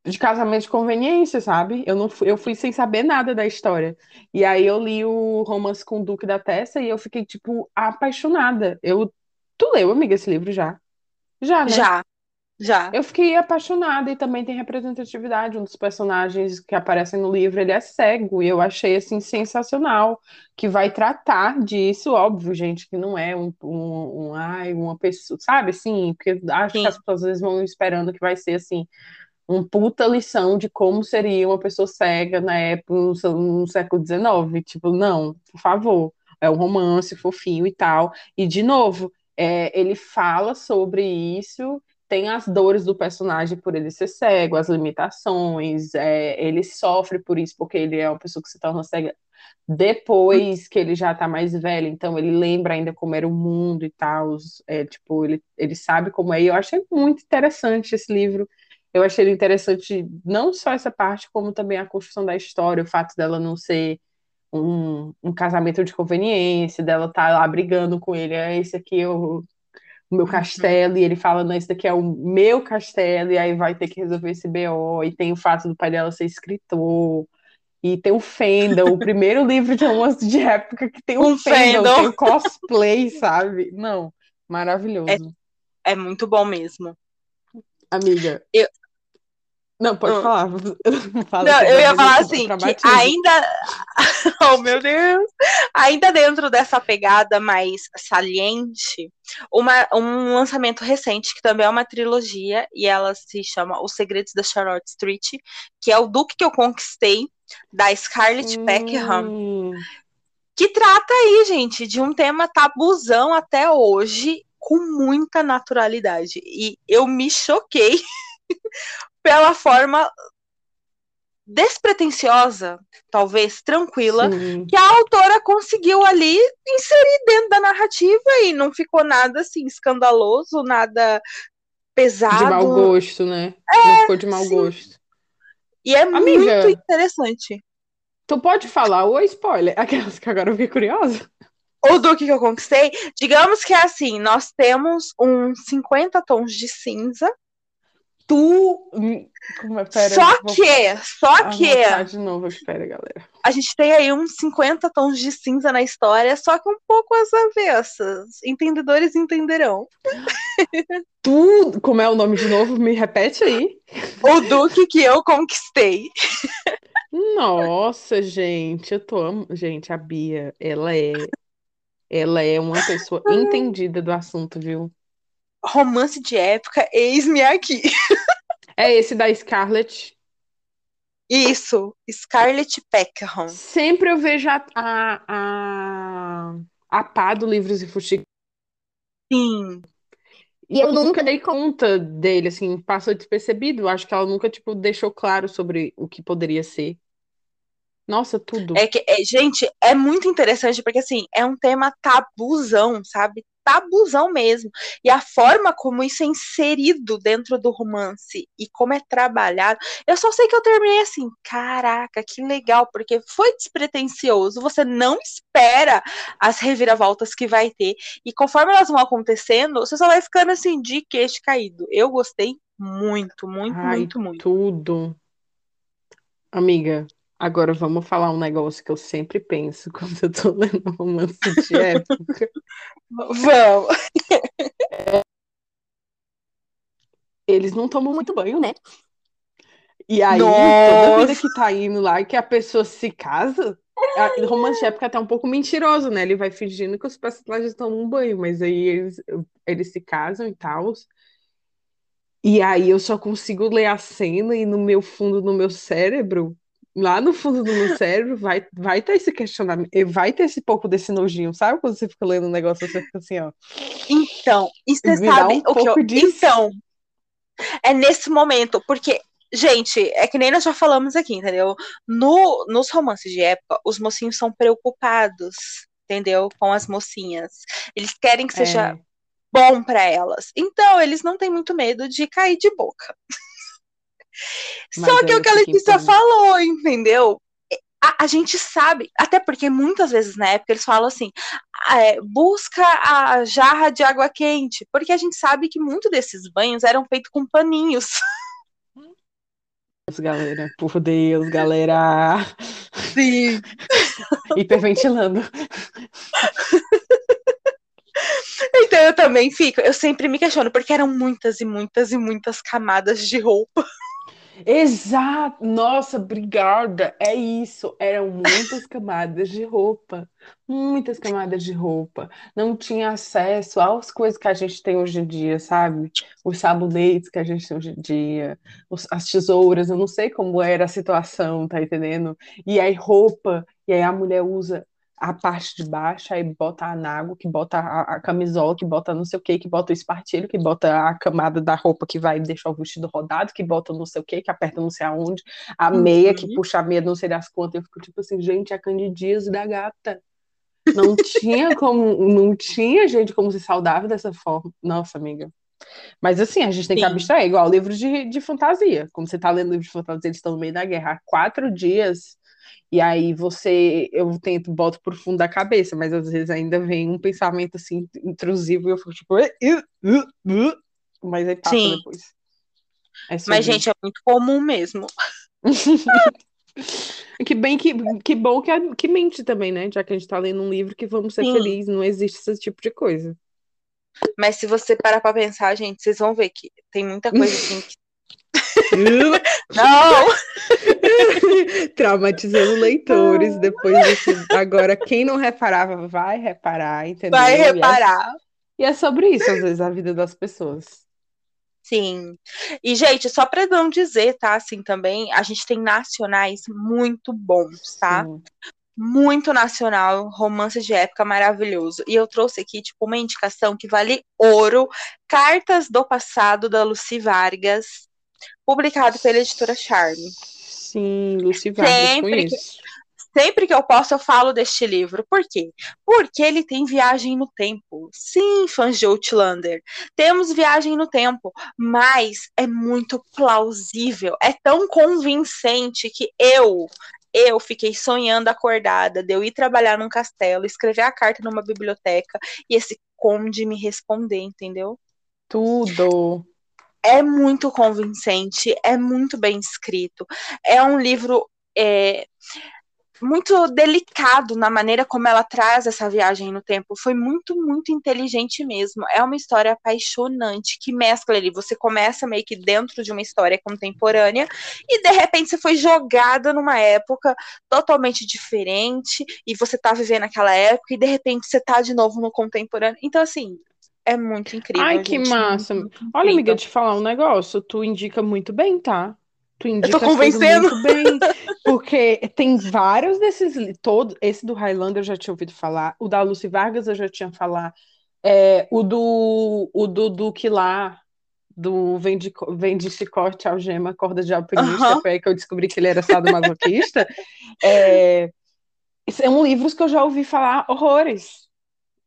de casamento de conveniência, sabe? Eu não fui, eu fui sem saber nada da história. E aí eu li o romance com o Duque da Tessa e eu fiquei, tipo, apaixonada. Eu... Tu leu, amiga, esse livro já? Já, né? Já, já. Eu fiquei apaixonada e também tem representatividade. Um dos personagens que aparecem no livro, ele é cego e eu achei assim sensacional que vai tratar disso, óbvio, gente, que não é um, um, um ai, uma pessoa, sabe assim, porque acho Sim. que as pessoas às vezes vão esperando que vai ser assim um puta lição de como seria uma pessoa cega na época no, no século XIX. Tipo, não, por favor. É um romance fofinho e tal. E de novo, é, ele fala sobre isso tem as dores do personagem por ele ser cego, as limitações, é, ele sofre por isso, porque ele é uma pessoa que se torna cega depois que ele já tá mais velho, então ele lembra ainda como era o mundo e tal, é, tipo, ele, ele sabe como é, e eu achei muito interessante esse livro, eu achei interessante não só essa parte, como também a construção da história, o fato dela não ser um, um casamento de conveniência, dela estar tá lá brigando com ele, é esse aqui eu o meu castelo, e ele fala, não, esse daqui é o meu castelo, e aí vai ter que resolver esse BO, e tem o fato do pai dela ser escritor, e tem o Fendel, o primeiro <laughs> livro de romance de época que tem o Um Fendel, Fendel. tem o cosplay, sabe? Não, maravilhoso. É muito bom mesmo. Amiga. Eu- Não, pode Ah. falar. <laughs> Fala Não, eu ia falar assim, que ainda. <laughs> Oh, meu Deus! Ainda dentro dessa pegada mais saliente, uma, um lançamento recente, que também é uma trilogia, e ela se chama Os Segredos da Charlotte Street, que é o Duque que eu conquistei, da Scarlett Peckham, Hum, que trata aí, gente, de um tema tabuzão até hoje, com muita naturalidade. E eu me choquei <laughs> pela forma despretensiosa, talvez tranquila, sim. que a autora conseguiu ali inserir dentro da narrativa e não ficou nada assim escandaloso, nada pesado. De mau gosto, né? Não ficou de mau sim. gosto. E é Amiga. muito interessante. Tu pode falar o spoiler? <laughs> Aquelas que agora eu fiquei curiosa. O Duque que eu conquistei, digamos que é assim, nós temos uns 50 tons de cinza, Tu. hum, é? Pera, só vou que, só que de novo, espera, galera. a gente tem aí uns 50 tons de cinza na história, só que um pouco às avessas. Entendedores entenderão. Tu. Como é o nome de novo? Me repete aí. O Duque que eu conquistei. Nossa, gente, eu tô. am- Gente, a Bia, ela é. Ela é uma pessoa entendida do assunto, viu? Romance de época, eis-me aqui. <laughs> É esse da Scarlett. Isso, Scarlett Peckham. Sempre eu vejo a, a, a, a pá do Livros e Fuxico. Sim. E eu nunca dei conta dele, assim, passou despercebido. Acho que ela nunca, tipo, deixou claro sobre o que poderia ser. Nossa, tudo. É que, é, gente, é muito interessante porque assim, é um tema tabuzão, sabe? Tabuzão mesmo. E a forma como isso é inserido dentro do romance e como é trabalhado, eu só sei que eu terminei assim, caraca, que legal, porque foi despretensioso, você não espera as reviravoltas que vai ter, e conforme elas vão acontecendo, você só vai ficando assim, de queixo caído. Eu gostei muito, muito, Ai, muito, muito. tudo. Amiga, agora vamos falar um negócio que eu sempre penso <laughs> quando eu tô lendo romance de época. Vamos. Eles não tomam muito banho, né? E aí, Nossa. toda vida que tá indo lá e que a pessoa se casa, a- romance de época é até um pouco mentiroso, né? Ele vai fingindo que os personagens tomam um banho, mas aí eles, eles se casam e tal. E aí eu só consigo ler a cena e no meu fundo, no meu cérebro, lá no fundo do meu cérebro, vai, vai ter esse questionamento, vai ter esse pouco desse nojinho, sabe? Quando você fica lendo um negócio, você fica assim, ó. Então, e você sabe um o que eu... disso. Então, é nesse momento, porque, gente, é que nem nós já falamos aqui, entendeu? No, nos romances de época, os mocinhos são preocupados, entendeu? Com as mocinhas. Eles querem que seja É, bom pra elas. Então, eles não têm muito medo de cair de boca. Mas Só que é aí o que a Letícia impondo. falou, entendeu? A, a gente sabe, até porque muitas vezes na época eles falam assim: ah, é, busca a jarra de água quente, porque a gente sabe que muito desses banhos eram feitos com paninhos. <laughs> Deus, galera, por Deus, galera. Sim. <laughs> Hiperventilando. Então eu também fico, eu sempre me questiono, porque eram muitas e muitas e muitas camadas de roupa. Exato! Nossa, obrigada! É isso. Eram muitas camadas de roupa. Muitas camadas de roupa. Não tinha acesso às coisas que a gente tem hoje em dia, sabe? Os sabonetes que a gente tem hoje em dia, os- as tesouras. Eu não sei como era a situação, tá entendendo? E aí, roupa. E aí, a mulher usa a parte de baixo, aí bota a anágua, que bota a, a camisola, que bota não sei o que, que bota o espartilho, que bota a camada da roupa que vai deixar o vestido rodado, que bota não sei o que, que aperta não sei aonde, a meia, que Uhum. puxa a meia não sei das quantas. Eu fico tipo assim, gente, a candidíase da gata. Não tinha como, não tinha gente como ser saudável dessa forma. Nossa, amiga. Mas assim, a gente tem que Sim. abstrair, igual livro de, de fantasia. Quando você tá lendo livro de fantasia, eles estão no meio da guerra há quatro dias, e aí você, eu tento, boto pro fundo da cabeça, mas às vezes ainda vem um pensamento assim, intrusivo, e eu fico tipo, mas aí passa Sim. depois. É Mas, gente, é muito comum mesmo. <laughs> Que bem que, que bom que, a- que mente também, né? Já que a gente tá lendo um livro que vamos ser Sim. felizes, não existe esse tipo de coisa. Mas se você parar pra pensar, gente, vocês vão ver que tem muita coisa assim que. <laughs> Não! <laughs> Traumatizando leitores depois desse. Agora, quem não reparava, vai reparar, entendeu? Vai é- reparar. E é sobre isso, às vezes, a vida das pessoas. Sim. E, gente, só pra não dizer, tá? Assim também, a gente tem nacionais muito bons, tá? Sim. Muito nacional, romance de época maravilhoso. E eu trouxe aqui, tipo, uma indicação que vale ouro: Cartas do Passado, da Lucy Vargas, publicado pela editora Charme. Sim, Lucy Vargas, Sempre que-. Sempre que eu posso, eu falo deste livro. Por quê? Porque ele tem viagem no tempo. Sim, fãs de Outlander. Temos viagem no tempo, mas é muito plausível. É tão convincente que eu, eu fiquei sonhando acordada de eu ir trabalhar num castelo, escrever a carta numa biblioteca e esse conde me responder, entendeu? Tudo. É muito convincente, é muito bem escrito. É um livro é, muito delicado na maneira como ela traz essa viagem no tempo. Foi muito, muito inteligente mesmo. É uma história apaixonante que mescla ali. Você começa meio que dentro de uma história contemporânea e de repente você foi jogada numa época totalmente diferente e você tá vivendo aquela época e de repente você tá de novo no contemporâneo. Então, assim. É muito incrível. Ai, que gente, massa. muito, muito Olha, amiga, te falar um negócio. Tu indica muito bem, tá? Tu indica tô as coisas convencendo. muito bem. Porque tem vários desses. Todo, esse do Highlander eu já tinha ouvido falar. O da Lucy Vargas eu já tinha falar. É, o do o do Duque lá, do Vende, Vende Chicote, Algema, Corda de Alpinista, Aham. foi aí que eu descobri que ele era sadomasoquista. É, são livros que eu já ouvi falar horrores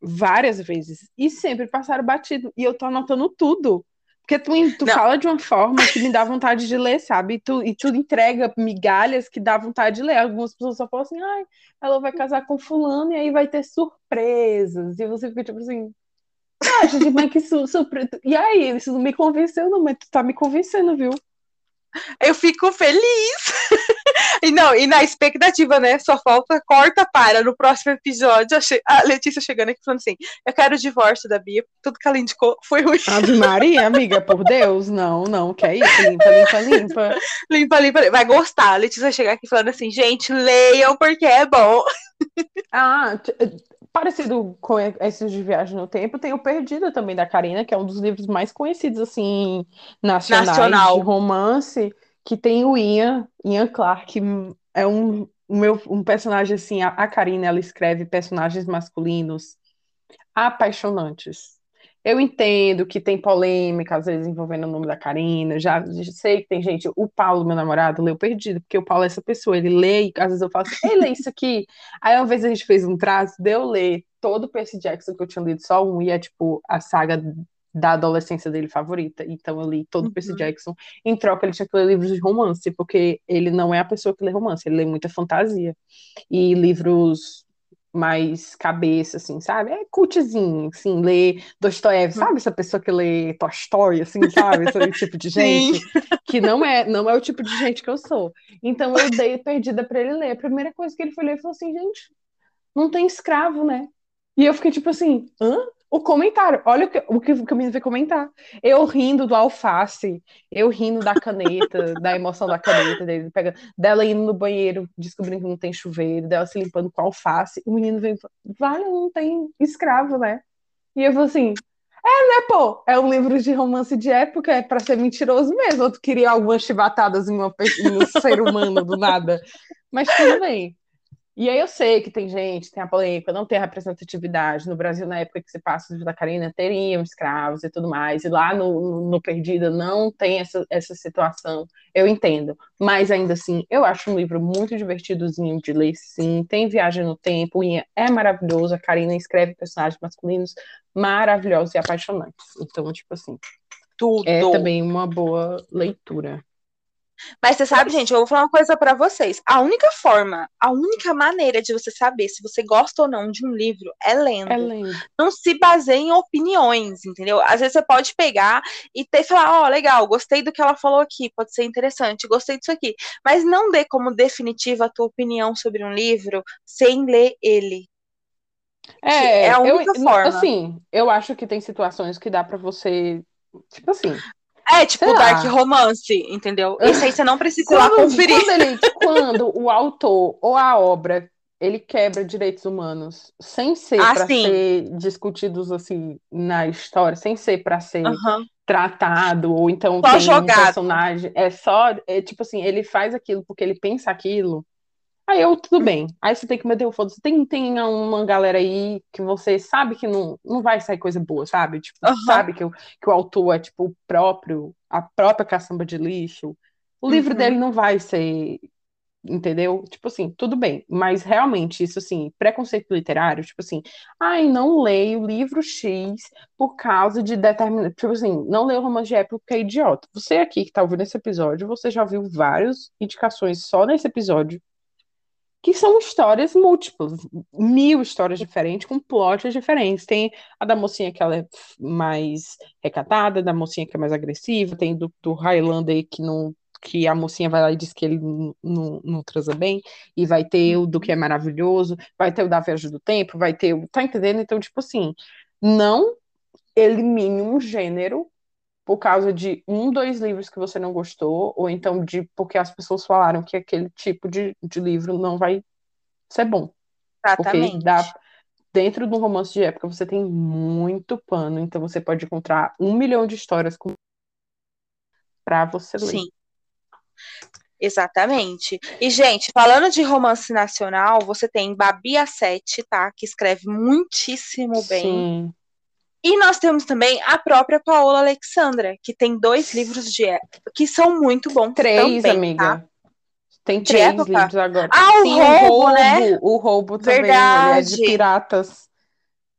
várias vezes e sempre passaram batido e eu tô anotando tudo porque tu, tu Não. fala de uma forma que me dá vontade de ler, sabe? E tu, e tu entrega migalhas que dá vontade de ler. Algumas pessoas só falam assim, ai, ela vai casar com fulano e aí vai ter surpresas. E você fica tipo assim, ah, gente, mas que su surpresa. E aí, isso não me convenceu, não, mas tu tá me convencendo, viu? Eu fico feliz. <laughs> e não, e na expectativa, né? Só falta corta para no próximo episódio. A, Letícia chegando aqui falando assim: eu quero o divórcio da Bia. Tudo que ela indicou foi ruim. Ave Maria, amiga, por Deus, não, não, que é isso, limpa, limpa, limpa. limpa, limpa. Vai gostar. A Letícia vai chegar aqui falando assim: gente, leiam porque é bom. <laughs> Ah, parecido com esses de Viagem no Tempo, tem o Perdido também da Karina, que é um dos livros mais conhecidos assim nacionais Nacional. de romance, que tem o Ian, Ian Clark, que é um meu um personagem assim, a, a Karina, ela escreve personagens masculinos apaixonantes. Eu entendo que tem polêmica, às vezes, envolvendo o nome da Karina. Já sei que tem gente. O Paulo, meu namorado, leu Perdido, porque o Paulo é essa pessoa. Ele lê, e às vezes eu falo assim, ei, lê isso aqui. <laughs> Aí, uma vez a gente fez um traço, deu ler todo o Percy Jackson, que eu tinha lido só um, e é tipo a saga da adolescência dele favorita. Então, eu li todo o Percy Uhum. Jackson. Em troca, ele tinha que ler livros de romance, porque ele não é a pessoa que lê romance, ele lê muita fantasia. E livros mais cabeça, assim, sabe? É cultzinho, assim, ler Dostoiévski, sabe? Essa pessoa que lê Tolstói, assim, sabe? Esse <laughs> tipo de Sim. gente que não é, não é o tipo de gente que eu sou. Então eu dei perdida para ele ler. A primeira coisa que ele foi ler, ele falou assim, gente, não tem escravo, né? E eu fiquei tipo assim, hã? O comentário, olha o que, o que o menino veio comentar. Eu rindo do alface, eu rindo da caneta, <laughs> da emoção da caneta dele, pega, dela indo no banheiro, descobrindo que não tem chuveiro, dela se limpando com alface. O menino falou, vale, não tem escravo, né? E eu falei assim, é, né, pô? É um livro de romance de época, é pra ser mentiroso mesmo. Eu queria algumas chibatadas em, uma, em um ser humano do nada. Mas tudo bem. E aí eu sei que tem gente, tem a polêmica, não tem representatividade. No Brasil, na época que se passa da Karina, teriam escravos e tudo mais. E lá no, no Perdida não tem essa, essa situação. Eu entendo. Mas ainda assim, eu acho um livro muito divertidozinho de ler, sim. Tem viagem no tempo, e é maravilhoso. A Karina escreve personagens masculinos maravilhosos e apaixonantes. Então, tipo assim, Tudo. é também uma boa leitura. Mas você sabe, gente, eu vou falar uma coisa pra vocês. A única forma, a única maneira de você saber se você gosta ou não de um livro é lendo. É lendo. Não se baseie em opiniões, entendeu? Às vezes você pode pegar e ter falar, ó, legal, gostei do que ela falou aqui, pode ser interessante, gostei disso aqui. Mas não dê como definitiva a tua opinião sobre um livro sem ler ele. É, é a eu, única forma. assim, eu acho que tem situações que dá pra você, tipo assim, É, tipo. Dark Romance, entendeu? Esse aí você não precisa ir lá quando, conferir. quando ele, quando o autor ou a obra ele quebra direitos humanos sem ser Ah, para ser discutidos assim na história, sem ser para ser tratado ou então Só tem um jogado. personagem, é só, é tipo assim, ele faz aquilo porque ele pensa aquilo. Aí eu, tudo bem. Aí você tem que meter o foda-se. Tem, tem uma galera aí que você sabe que não, não vai sair coisa boa, sabe? Tipo, Aham. sabe que, o- que o autor é tipo o próprio, a própria caçamba de lixo. O livro Uhum. dele não vai ser, entendeu? Tipo assim, tudo bem. Mas realmente, isso assim, preconceito literário, tipo assim, ai, não leio livro X por causa de determinado. Tipo assim, não leio romance de época porque é idiota. Você aqui que tá ouvindo esse episódio, você já viu várias indicações só nesse episódio que são histórias múltiplas, mil histórias diferentes, com plots diferentes. Tem a da mocinha que ela é mais recatada, da mocinha que é mais agressiva, tem do, do Highlander que não que a mocinha vai lá e diz que ele não, não, transa bem, e vai ter o do que é maravilhoso, vai ter o da Viagem do Tempo, vai ter o. Tá entendendo? Então, tipo assim, não elimine um gênero por causa de um, dois livros que você não gostou, ou então de porque as pessoas falaram que aquele tipo de, de livro não vai ser bom. Porque Exatamente. dá, dentro de um romance de época você tem muito pano, então você pode encontrar um milhão de histórias com... para você ler. Sim. Exatamente. E, gente, falando de romance nacional, você tem Babi a Sete, tá? Que escreve muitíssimo bem. Sim. E nós temos também a própria Paola Alexandra, que tem dois livros de época, que são muito bons Três, também, tá? amiga. Tem De três época? livros agora. Ah, o Sim, roubo, né? O roubo também, ele é Verdade. de piratas.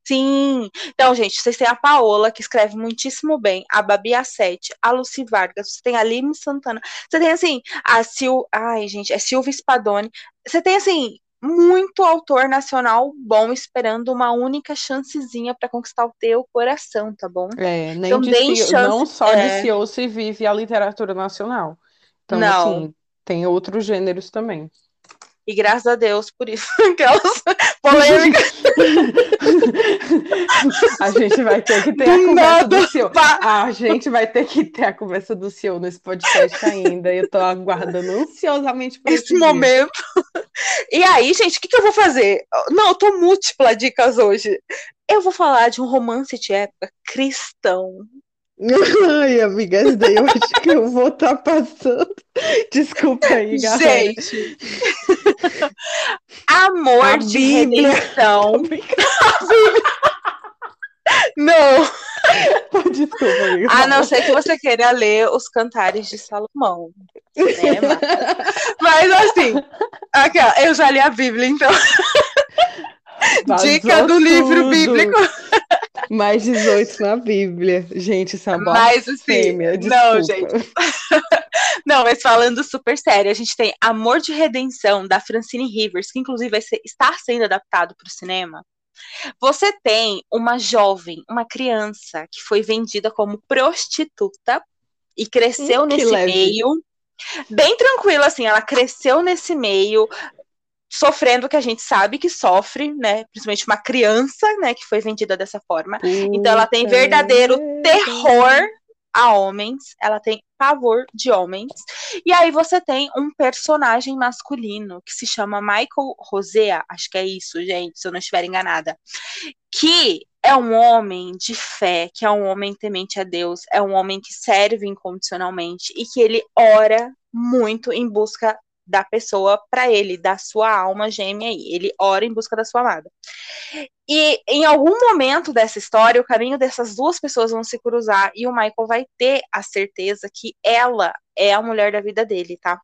Sim. Então, gente, vocês têm a Paola, que escreve muitíssimo bem, a Babi a Sete, a Lucy Vargas, você tem a Aline Santana, você tem, assim, a Sil... Ai, gente, é Silvia Spadoni. Você tem, assim, muito autor nacional bom esperando uma única chancezinha pra conquistar o teu coração, tá bom? É, nem Então, de deem chance- não só é. de CEO se vive a literatura nacional. Então, Não. assim, tem outros gêneros também. E graças a Deus por isso. <laughs> Aquelas polêmicas. a gente vai ter que ter a conversa do senhor. A gente vai ter que ter a conversa do senhor nesse podcast ainda. Eu tô aguardando ansiosamente por esse, esse momento. E aí, gente, o que, que eu vou fazer? Não, eu tô múltipla dicas hoje. Eu vou falar de um romance de época cristão. <laughs> Ai, amiga, essa daí eu acho que eu vou estar tá passando. <laughs> Desculpa aí, galera. Gente, amor a de Bíblia. redenção. <laughs> Não. Desculpa, amiga. A não ser que você queira ler os cantares de Salomão. Né, Mas assim, aqui, ó, eu já li a Bíblia, então. Vazou Dica do tudo. livro bíblico. Mais 18 na Bíblia. Gente, isso é uma Mas, assim, fêmea, Não, gente. <laughs> não, mas falando super sério, a gente tem Amor de Redenção, da Francine Rivers, que inclusive vai ser, está sendo adaptado para o cinema. Você tem uma jovem, uma criança, que foi vendida como prostituta e cresceu hum, nesse leve. meio. Bem tranquila, assim, ela cresceu nesse meio, sofrendo o que a gente sabe que sofre, né? Principalmente uma criança, né, que foi vendida dessa forma. Puta então ela tem verdadeiro terror a homens, ela tem pavor de homens. E aí você tem um personagem masculino que se chama Michael Rosea, acho que é isso, gente, se eu não estiver enganada, que é um homem de fé, que é um homem temente a Deus, é um homem que serve incondicionalmente e que ele ora muito em busca da pessoa para ele, da sua alma gêmea aí. Ele ora em busca da sua amada. E em algum momento dessa história, o caminho dessas duas pessoas vão se cruzar e o Michael vai ter a certeza que ela é a mulher da vida dele, tá?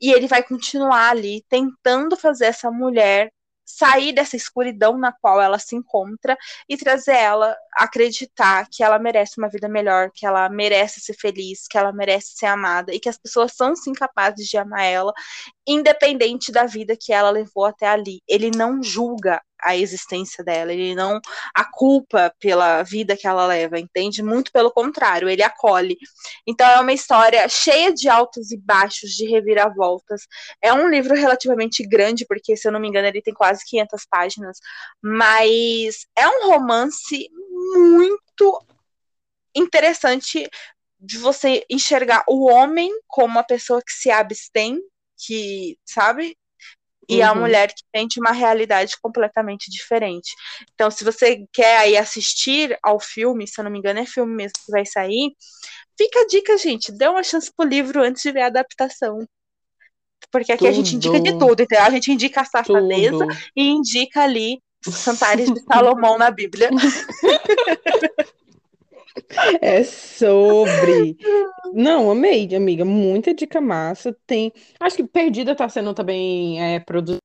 E ele vai continuar ali tentando fazer essa mulher sair dessa escuridão na qual ela se encontra e trazer ela a acreditar que ela merece uma vida melhor, que ela merece ser feliz, que ela merece ser amada e que as pessoas são sim capazes de amar ela, independente da vida que ela levou até ali. Ele não julga a existência dela, ele não a culpa pela vida que ela leva, entende? Muito pelo contrário, ele acolhe. Então é uma história cheia de altos e baixos, de reviravoltas. É um livro relativamente grande, porque se eu não me engano ele tem quase 500 páginas, mas é um romance muito interessante de você enxergar o homem como uma pessoa que se abstém, que, sabe, e uhum. a mulher que tem uma realidade completamente diferente. Então, se você quer aí assistir ao filme, se eu não me engano, é filme mesmo que vai sair, fica a dica, gente, dê uma chance pro livro antes de ver a adaptação. Porque aqui tudo. a gente indica de tudo, então a gente indica a safadeza tudo. e indica ali os cantares de <laughs> Salomão na Bíblia. <laughs> É sobre. Não, amei, amiga. Muita dica massa. Tem. Acho que Perdida tá sendo também é, produzida.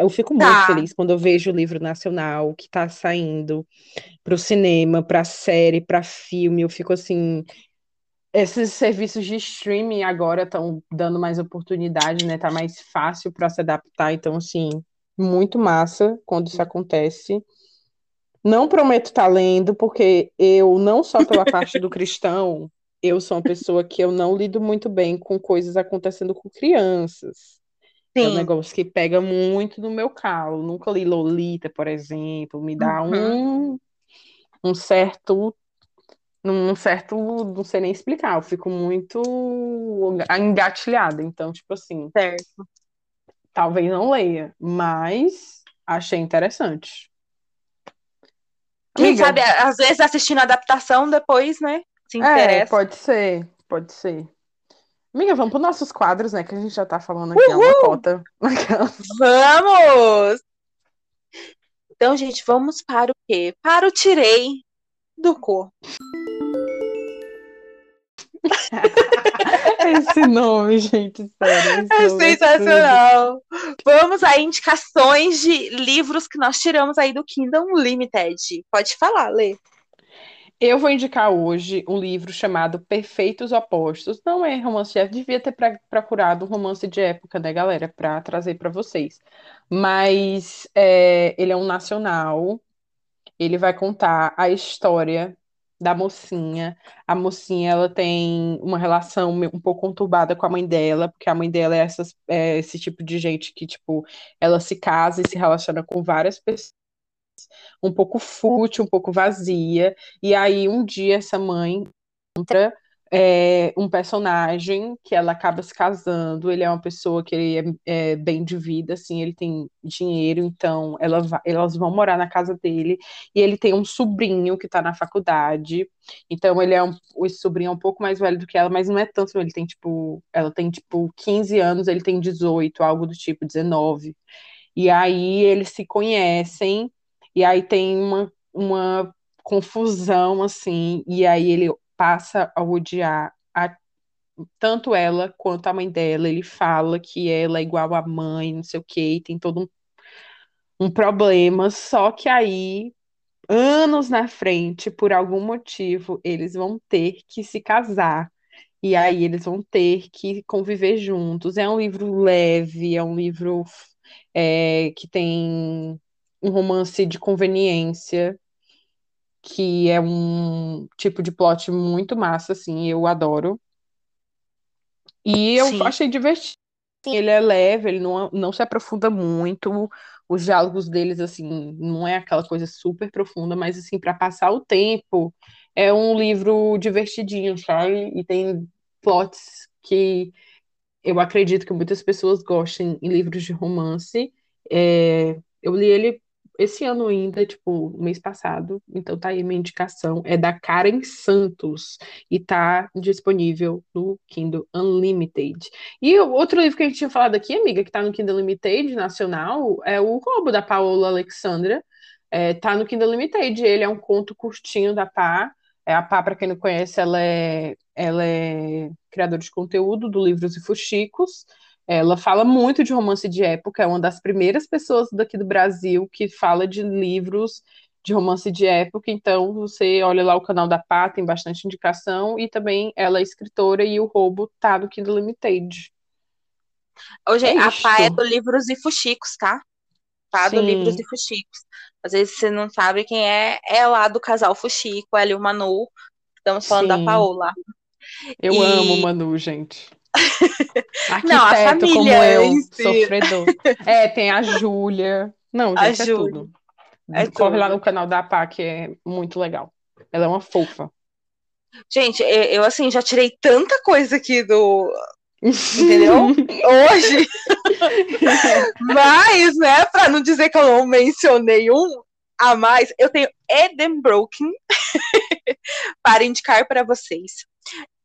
Eu fico muito tá. feliz quando eu vejo o livro nacional que tá saindo pro cinema, pra série, pra filme. Eu fico assim. Esses serviços de streaming agora estão dando mais oportunidade, né? Tá mais fácil para se adaptar. Então, assim, muito massa quando isso acontece. Não prometo estar tá lendo, porque eu, não só pela parte do cristão, eu sou uma pessoa que eu não lido muito bem com coisas acontecendo com crianças. Sim. É um negócio que pega muito no meu calo. Nunca li Lolita, por exemplo. Me dá uhum. um, um certo. Um certo. Não sei nem explicar. Eu fico muito engatilhada. Então, tipo assim. Certo. Talvez não leia, mas achei interessante. Quem Amiga. sabe, às vezes assistindo a adaptação, depois, né? Se é, interessa. É, pode ser, pode ser. Amiga, vamos para os nossos quadros, né? Que a gente já tá falando aqui Uhul! uma cota. <laughs> Vamos! Então, gente, vamos para o quê? Para o tirei do cu. <laughs> <laughs> Esse nome, gente, sério. É, é sensacional. Vamos a indicações de livros que nós tiramos aí do Kingdom Limited. Pode falar, Lê. Eu vou indicar hoje um livro chamado Perfeitos Opostos. Não é romance de época, devia ter procurado um romance de época, né, galera, para trazer para vocês. Mas é, ele é um nacional. Ele vai contar a história da mocinha. A mocinha ela tem uma relação um pouco conturbada com a mãe dela, porque a mãe dela é, essas, é esse tipo de gente que, tipo, ela se casa e se relaciona com várias pessoas, um pouco fútil, um pouco vazia. E aí um dia essa mãe encontra é, um personagem que ela acaba se casando. Ele é uma pessoa que ele é, é bem de vida, assim, ele tem dinheiro, então ela vai, elas vão morar na casa dele. E ele tem um sobrinho que está na faculdade. Então ele é um, esse sobrinho é um pouco mais velho do que ela, mas não é tanto. Ele tem tipo, ela tem tipo 15 anos, ele tem 18, algo do tipo 19. E aí eles se conhecem. E aí tem uma, uma confusão assim, e aí ele passa a odiar a, tanto ela quanto a mãe dela. Ele fala que ela é igual à mãe, não sei o que, tem todo um, um problema. Só que aí, anos na frente, por algum motivo, eles vão ter que se casar. E aí eles vão ter que conviver juntos. É um livro leve, é um livro é, que tem um romance de conveniência que é um tipo de plot muito massa, assim, eu adoro. E eu Sim. achei divertido. Ele é leve, ele não, não se aprofunda muito. Os diálogos deles, assim, não é aquela coisa super profunda, mas, assim, para passar o tempo, é um livro divertidinho, sabe? E tem plots que eu acredito que muitas pessoas gostem em livros de romance. É, eu li ele esse ano ainda, tipo, mês passado, então tá aí minha indicação, é da Karen Santos e tá disponível no Kindle Unlimited. E outro livro que a gente tinha falado aqui, amiga, que tá no Kindle Unlimited nacional, é o Roubo da Paola Alexandra, é, tá no Kindle Unlimited, ele é um conto curtinho da Pá, é, a Pá, para quem não conhece, ela é, ela é criadora de conteúdo do Livros e Fuxicos, ela fala muito de romance de época, é uma das primeiras pessoas daqui do Brasil que fala de livros de romance de época, então você olha lá o canal da Pá, tem bastante indicação, e também ela é escritora e o roubo tá no Kindle Limited. Hoje, é a Pá é do Livros e Fuxicos, tá? Pá Sim. do Livros e Fuxicos. Às vezes você não sabe quem é, é lá do casal Fuxico, ela e o Manu. Estamos falando Sim. da Paola. Eu e... amo o Manu, gente. Arquiteto não, a família como eu, si. sofredor. <laughs> É, tem a Júlia. Não, gente, a é tudo. É Corre tudo. lá no canal da PA, que é muito legal. Ela é uma fofa. Gente, eu assim, já tirei tanta coisa aqui do. Entendeu? <laughs> Hoje. <laughs> Mas, né, pra não dizer que eu não mencionei um a mais, eu tenho Eden Broken para indicar para vocês.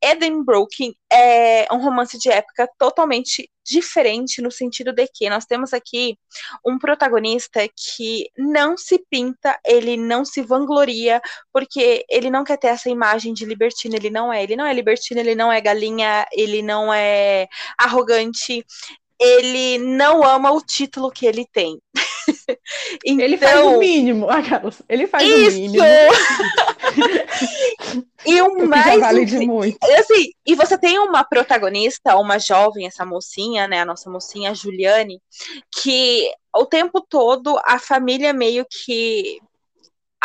Eden Broken é um romance de época totalmente diferente no sentido de que nós temos aqui um protagonista que não se pinta, ele não se vangloria, porque ele não quer ter essa imagem de libertino, ele não é, ele não é libertino, ele não é galinha, ele não é arrogante, ele não ama o título que ele tem. <laughs> <laughs> então, <laughs> ele faz o mínimo, ele faz isso. o mínimo. e o mais vale de muito. Assim, e você tem uma protagonista, uma jovem, essa mocinha, né, a nossa mocinha Juliane, que o tempo todo a família meio que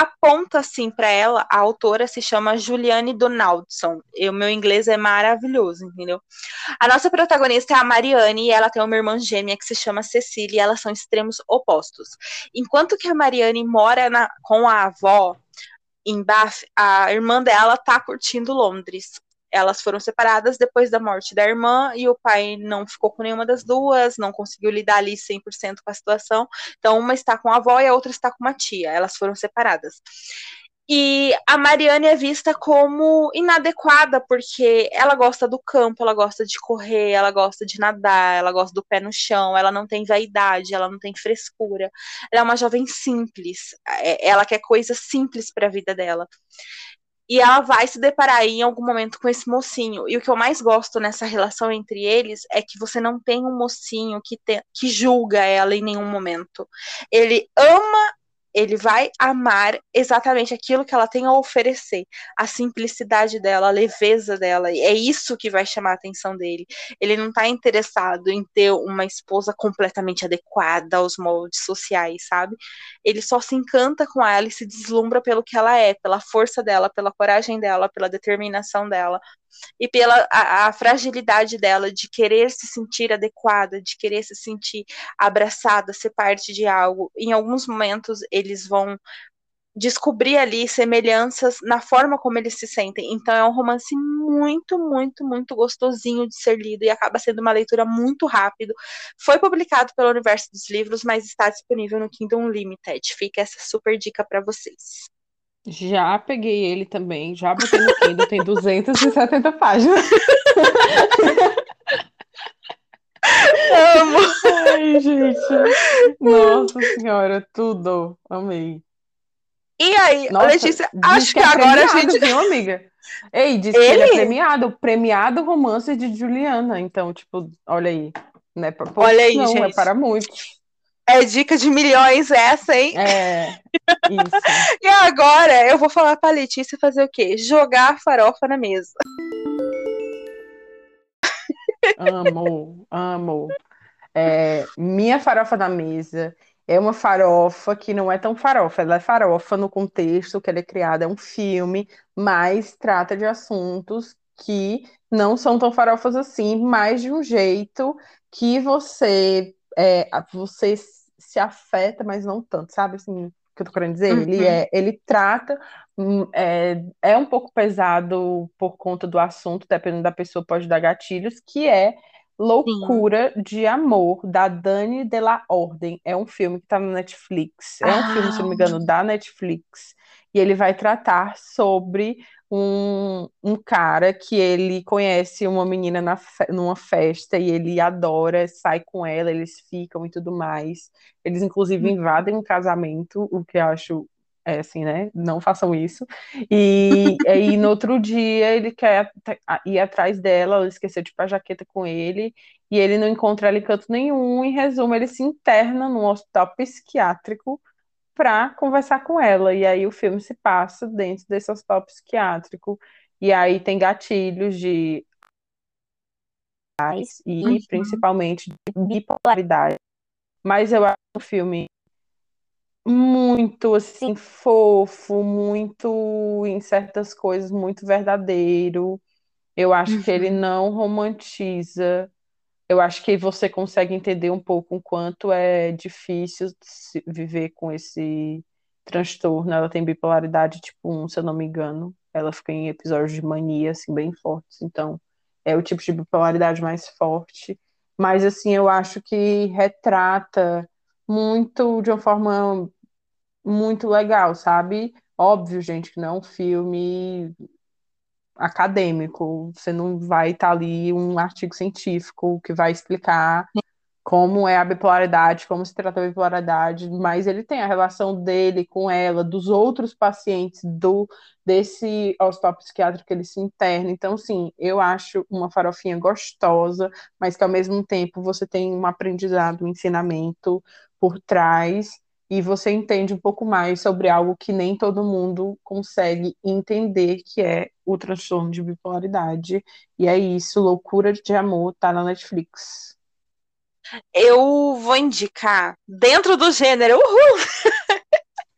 aponta assim para ela, a autora se chama Juliane Donaldson. O meu inglês é maravilhoso, entendeu? A nossa protagonista é a Mariane e ela tem uma irmã gêmea que se chama Cecília e elas são extremos opostos. Enquanto que a Mariane mora na, com a avó em Bath, a irmã dela tá curtindo Londres elas foram separadas depois da morte da irmã e o pai não ficou com nenhuma das duas, não conseguiu lidar ali 100% com a situação. Então, uma está com a avó e a outra está com uma tia. Elas foram separadas. E a Mariane é vista como inadequada, porque ela gosta do campo, ela gosta de correr, ela gosta de nadar, ela gosta do pé no chão, ela não tem vaidade, ela não tem frescura. Ela é uma jovem simples, é, ela quer coisas simples para a vida dela. E ela vai se deparar em algum momento com esse mocinho. E o que eu mais gosto nessa relação entre eles é que você não tem um mocinho que, te, que julga ela em nenhum momento. Ele ama ele vai amar exatamente aquilo que ela tem a oferecer, a simplicidade dela, a leveza dela. É isso que vai chamar a atenção dele. Ele não está interessado em ter uma esposa completamente adequada aos moldes sociais, sabe? Ele só se encanta com ela e se deslumbra pelo que ela é, pela força dela, pela coragem dela, pela determinação dela e pela a, a, fragilidade dela de querer se sentir adequada, de querer se sentir abraçada, ser parte de algo. Em alguns momentos eles vão descobrir ali semelhanças na forma como eles se sentem. Então é um romance muito, muito, muito gostosinho de ser lido e acaba sendo uma leitura muito rápido. Foi publicado pelo Universo dos Livros, mas está disponível no Kindle Unlimited. Fica essa super dica para vocês. Já peguei ele também, já botei no Kindle, tem 270 páginas. Amo! Ai, gente. Nossa senhora, tudo. Amei. E aí, Nossa, Letícia, acho que, é agora a gente. Viu, amiga? Ei, disse ele? que ele é premiado, premiado romance de Juliana. Então, tipo, olha aí. Não é para olha aí, não, é gente. é para muitos. É dica de milhões essa, hein? É, isso. <laughs> e agora eu vou falar pra Letícia fazer o quê? Jogar a farofa na mesa. Amo, amo. É, minha farofa na mesa é uma farofa que não é tão farofa, ela é farofa no contexto que ela é criada, é um filme, mas trata de assuntos que não são tão farofas assim, mas de um jeito que você é, você se afeta, mas não tanto, sabe assim, o que eu tô querendo dizer? Uhum. Ele é, ele trata, hum, é, é um pouco pesado por conta do assunto, dependendo da pessoa, pode dar gatilhos, que é Loucura Sim. de Amor, da Dani de la Ordem. É um filme que tá no Netflix. É um ah. filme, se não me engano, da Netflix. E ele vai tratar sobre um, um cara que ele conhece uma menina na, numa festa e ele adora, sai com ela, eles ficam e tudo mais. Eles, inclusive, uhum. invadem um casamento, o que eu acho é assim, né? Não façam isso. E <laughs> aí no outro dia ele quer ir atrás dela, ela esqueceu de tipo, a jaqueta com ele, e ele não encontra ela em canto nenhum. Em resumo, ele se interna num hospital psiquiátrico para conversar com ela. E aí o filme se passa dentro desse hospital psiquiátrico. E aí tem gatilhos de e uhum. principalmente de bipolaridade. Mas eu acho o filme muito assim fofo, muito em certas coisas muito verdadeiro. Eu acho uhum. que ele uhum. não romantiza eu acho que você consegue entender um pouco o quanto é difícil viver com esse transtorno. Ela tem bipolaridade tipo 1, se eu não me engano. Ela fica em episódios de mania, assim, bem fortes. Então, é o tipo de bipolaridade mais forte. Mas, assim, eu acho que retrata muito, de uma forma muito legal, sabe? Óbvio, gente, que não é um filme acadêmico, você não vai estar ali um artigo científico que vai explicar como é a bipolaridade, como se trata a bipolaridade, mas ele tem a relação dele com ela, dos outros pacientes do desse hospital psiquiátrico que ele se interna. Então, sim, eu acho uma farofinha gostosa, mas que ao mesmo tempo você tem um aprendizado, um ensinamento por trás e você entende um pouco mais sobre algo que nem todo mundo consegue entender, que é o transtorno de bipolaridade. E é isso, Loucura de Amor, tá na Netflix. Eu vou indicar, dentro do gênero, uhul!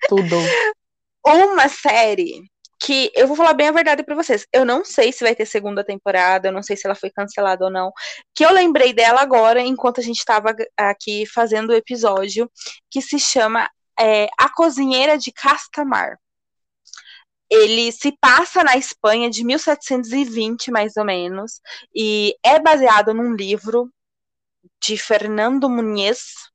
Tudo. <laughs> Uma série que eu vou falar bem a verdade para vocês. Eu não sei se vai ter segunda temporada, eu não sei se ela foi cancelada ou não. Que eu lembrei dela agora, enquanto a gente estava aqui fazendo o episódio, que se chama é, A Cozinheira de Castamar. Ele se passa na Espanha de 1720, mais ou menos, e é baseado num livro de Fernando Muniz,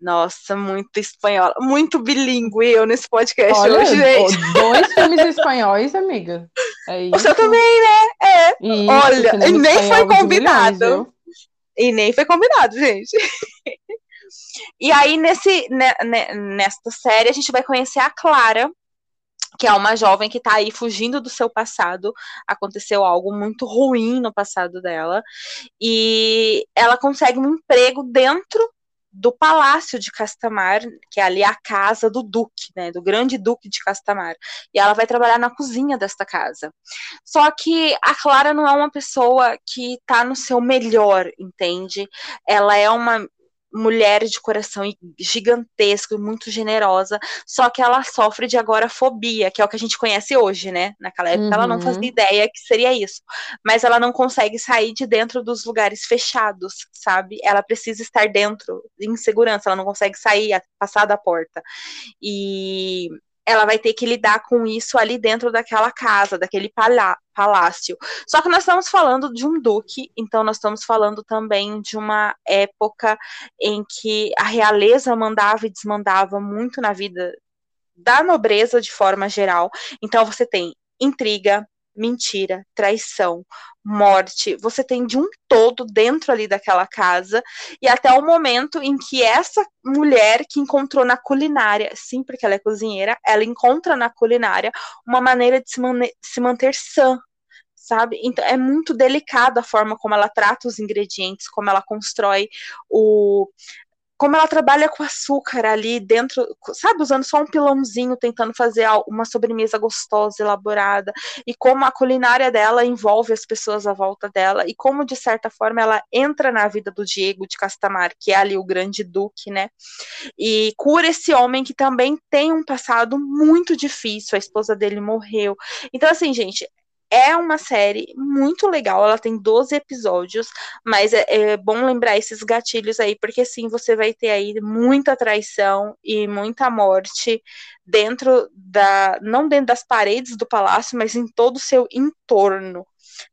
nossa, muito espanhol, muito bilíngue eu nesse podcast Olha, hoje, gente. Dois filmes espanhóis, amiga. É isso. <laughs> O seu também, né? É. Isso, Olha, e nem foi combinado. E nem foi combinado, gente. <laughs> e aí, nesse, né, né, nesta série, a gente vai conhecer a Clara, que é uma jovem que tá aí fugindo do seu passado. Aconteceu algo muito ruim no passado dela. E ela consegue um emprego dentro do Palácio de Castamar, que é ali a casa do duque, né, do grande duque de Castamar. E ela vai trabalhar na cozinha desta casa. Só que a Clara não é uma pessoa que tá no seu melhor, entende? Ela é uma mulher de coração gigantesco, muito generosa, só que ela sofre de agorafobia, que é o que a gente conhece hoje, né? Naquela época uhum. ela não fazia uhum. ideia que seria isso, mas ela não consegue sair de dentro dos lugares fechados, sabe? Ela precisa estar dentro, em segurança, ela não consegue sair, passar da porta. E ela vai ter que lidar com isso ali dentro daquela casa, daquele palácio. Só que nós estamos falando de um duque, então nós estamos falando também de uma época em que a realeza mandava e desmandava muito na vida da nobreza de forma geral. Então você tem intriga, mentira, traição, morte, você tem de um todo dentro ali daquela casa, e até o momento em que essa mulher que encontrou na culinária, sim, porque ela é cozinheira, ela encontra na culinária uma maneira de se, man se manter sã, sabe? Então é muito delicado a forma como ela trata os ingredientes, como ela constrói o como ela trabalha com açúcar ali dentro, sabe, usando só um pilãozinho, tentando fazer uma sobremesa gostosa, elaborada, e como a culinária dela envolve as pessoas à volta dela, e como, de certa forma, ela entra na vida do Diego de Castamar, que é ali o grande duque, né, e cura esse homem que também tem um passado muito difícil, a esposa dele morreu. Então, assim, gente, é uma série muito legal, ela tem 12 episódios, mas é, é, bom lembrar esses gatilhos aí, porque sim, você vai ter aí muita traição e muita morte dentro da. não dentro das paredes do palácio, mas em todo o seu entorno.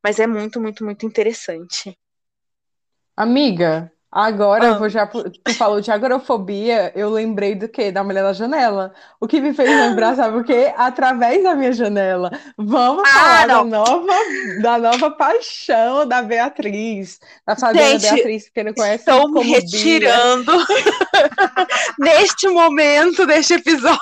Mas é muito, muito, muito interessante. Amiga, Agora, ah. eu vou já. Tu falou de agorafobia, eu lembrei do quê? Da mulher da janela. O que me fez lembrar, <gasps> sabe o quê? Através da minha janela. Vamos ah, falar da nova, da nova paixão da Beatriz. Da fazenda Gente, Beatriz, que não conhece. Estou me retirando <laughs> neste momento deste episódio.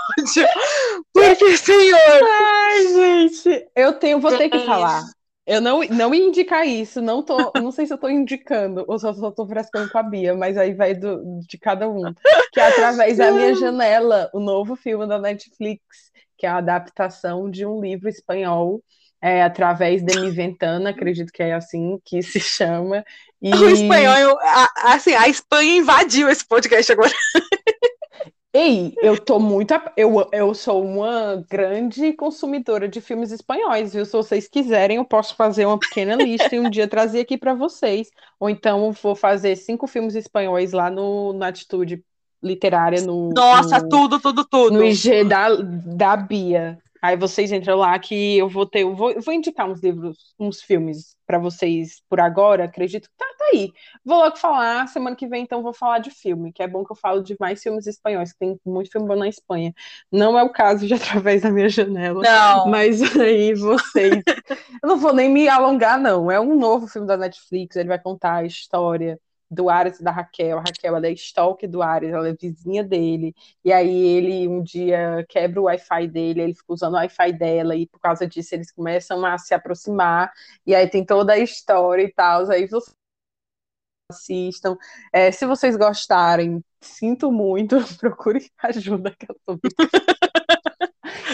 Porque, senhor. Ai, gente, eu tenho, vou ter que falar. Eu não, não ia indicar isso, não tô, não sei se eu tô indicando ou só, só tô frescando com a Bia, mas aí vai do, de cada um. Que é através da minha <laughs> janela, o novo filme da Netflix, que é a adaptação de um livro espanhol, é, através de Mi Ventana, acredito que é assim que se chama. <laughs> E... O espanhol, assim, a Espanha invadiu esse podcast agora. <laughs> Ei, eu tô muito. Eu, eu sou uma grande consumidora de filmes espanhóis, viu? Se vocês quiserem, eu posso fazer uma pequena lista e um dia trazer aqui para vocês. Ou então vou fazer cinco filmes espanhóis lá no, na Atitude Literária. No, Nossa, no, tudo, tudo, tudo. No IG da, da Bia. Aí vocês entram lá que eu vou ter, eu vou, eu vou indicar uns livros, uns filmes para vocês por agora. Acredito que tá, tá aí. Vou logo falar, semana que vem então vou falar de filme, que é bom que eu falo de mais filmes espanhóis, que tem muito filme bom na Espanha. Não é o caso de <laughs> através da minha janela. Não. Mas aí vocês, eu não vou nem me alongar não. É um novo filme da Netflix, ele vai contar a história do Ares e da Raquel. A Raquel ela é stalker do Ares, ela é vizinha dele. E aí ele um dia quebra o Wi-Fi dele, ele fica usando o Wi-Fi dela, e por causa disso eles começam a se aproximar. E aí tem toda a história e tal. Aí vocês assistam. É, se vocês gostarem, sinto muito, <laughs> procure ajuda que eu tô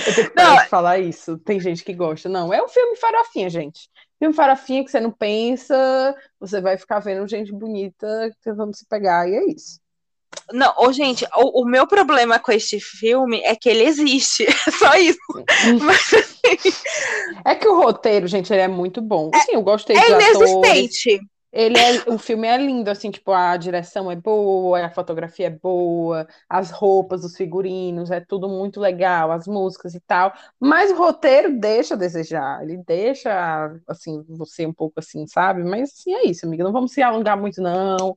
Eu tenho que parar de falar isso. Tem gente que gosta. Não, é um filme farofinha, gente. Filme farofinha que você não pensa, você vai ficar vendo gente bonita tentando se pegar, e é isso. Não, oh, gente, o, o, meu problema com este filme é que ele existe, <laughs> é só isso. Mas, assim... É que o roteiro, gente, ele é muito bom. É, Sim, eu gostei é dos inexistente. Atores. Ele é, o filme é lindo, assim, tipo, a direção é boa, a fotografia é boa, as roupas, os figurinos, é tudo muito legal, as músicas e tal. Mas o roteiro deixa a desejar, ele deixa, assim, você um pouco assim, sabe? Mas, assim, é isso, amiga, não vamos se alongar muito, não.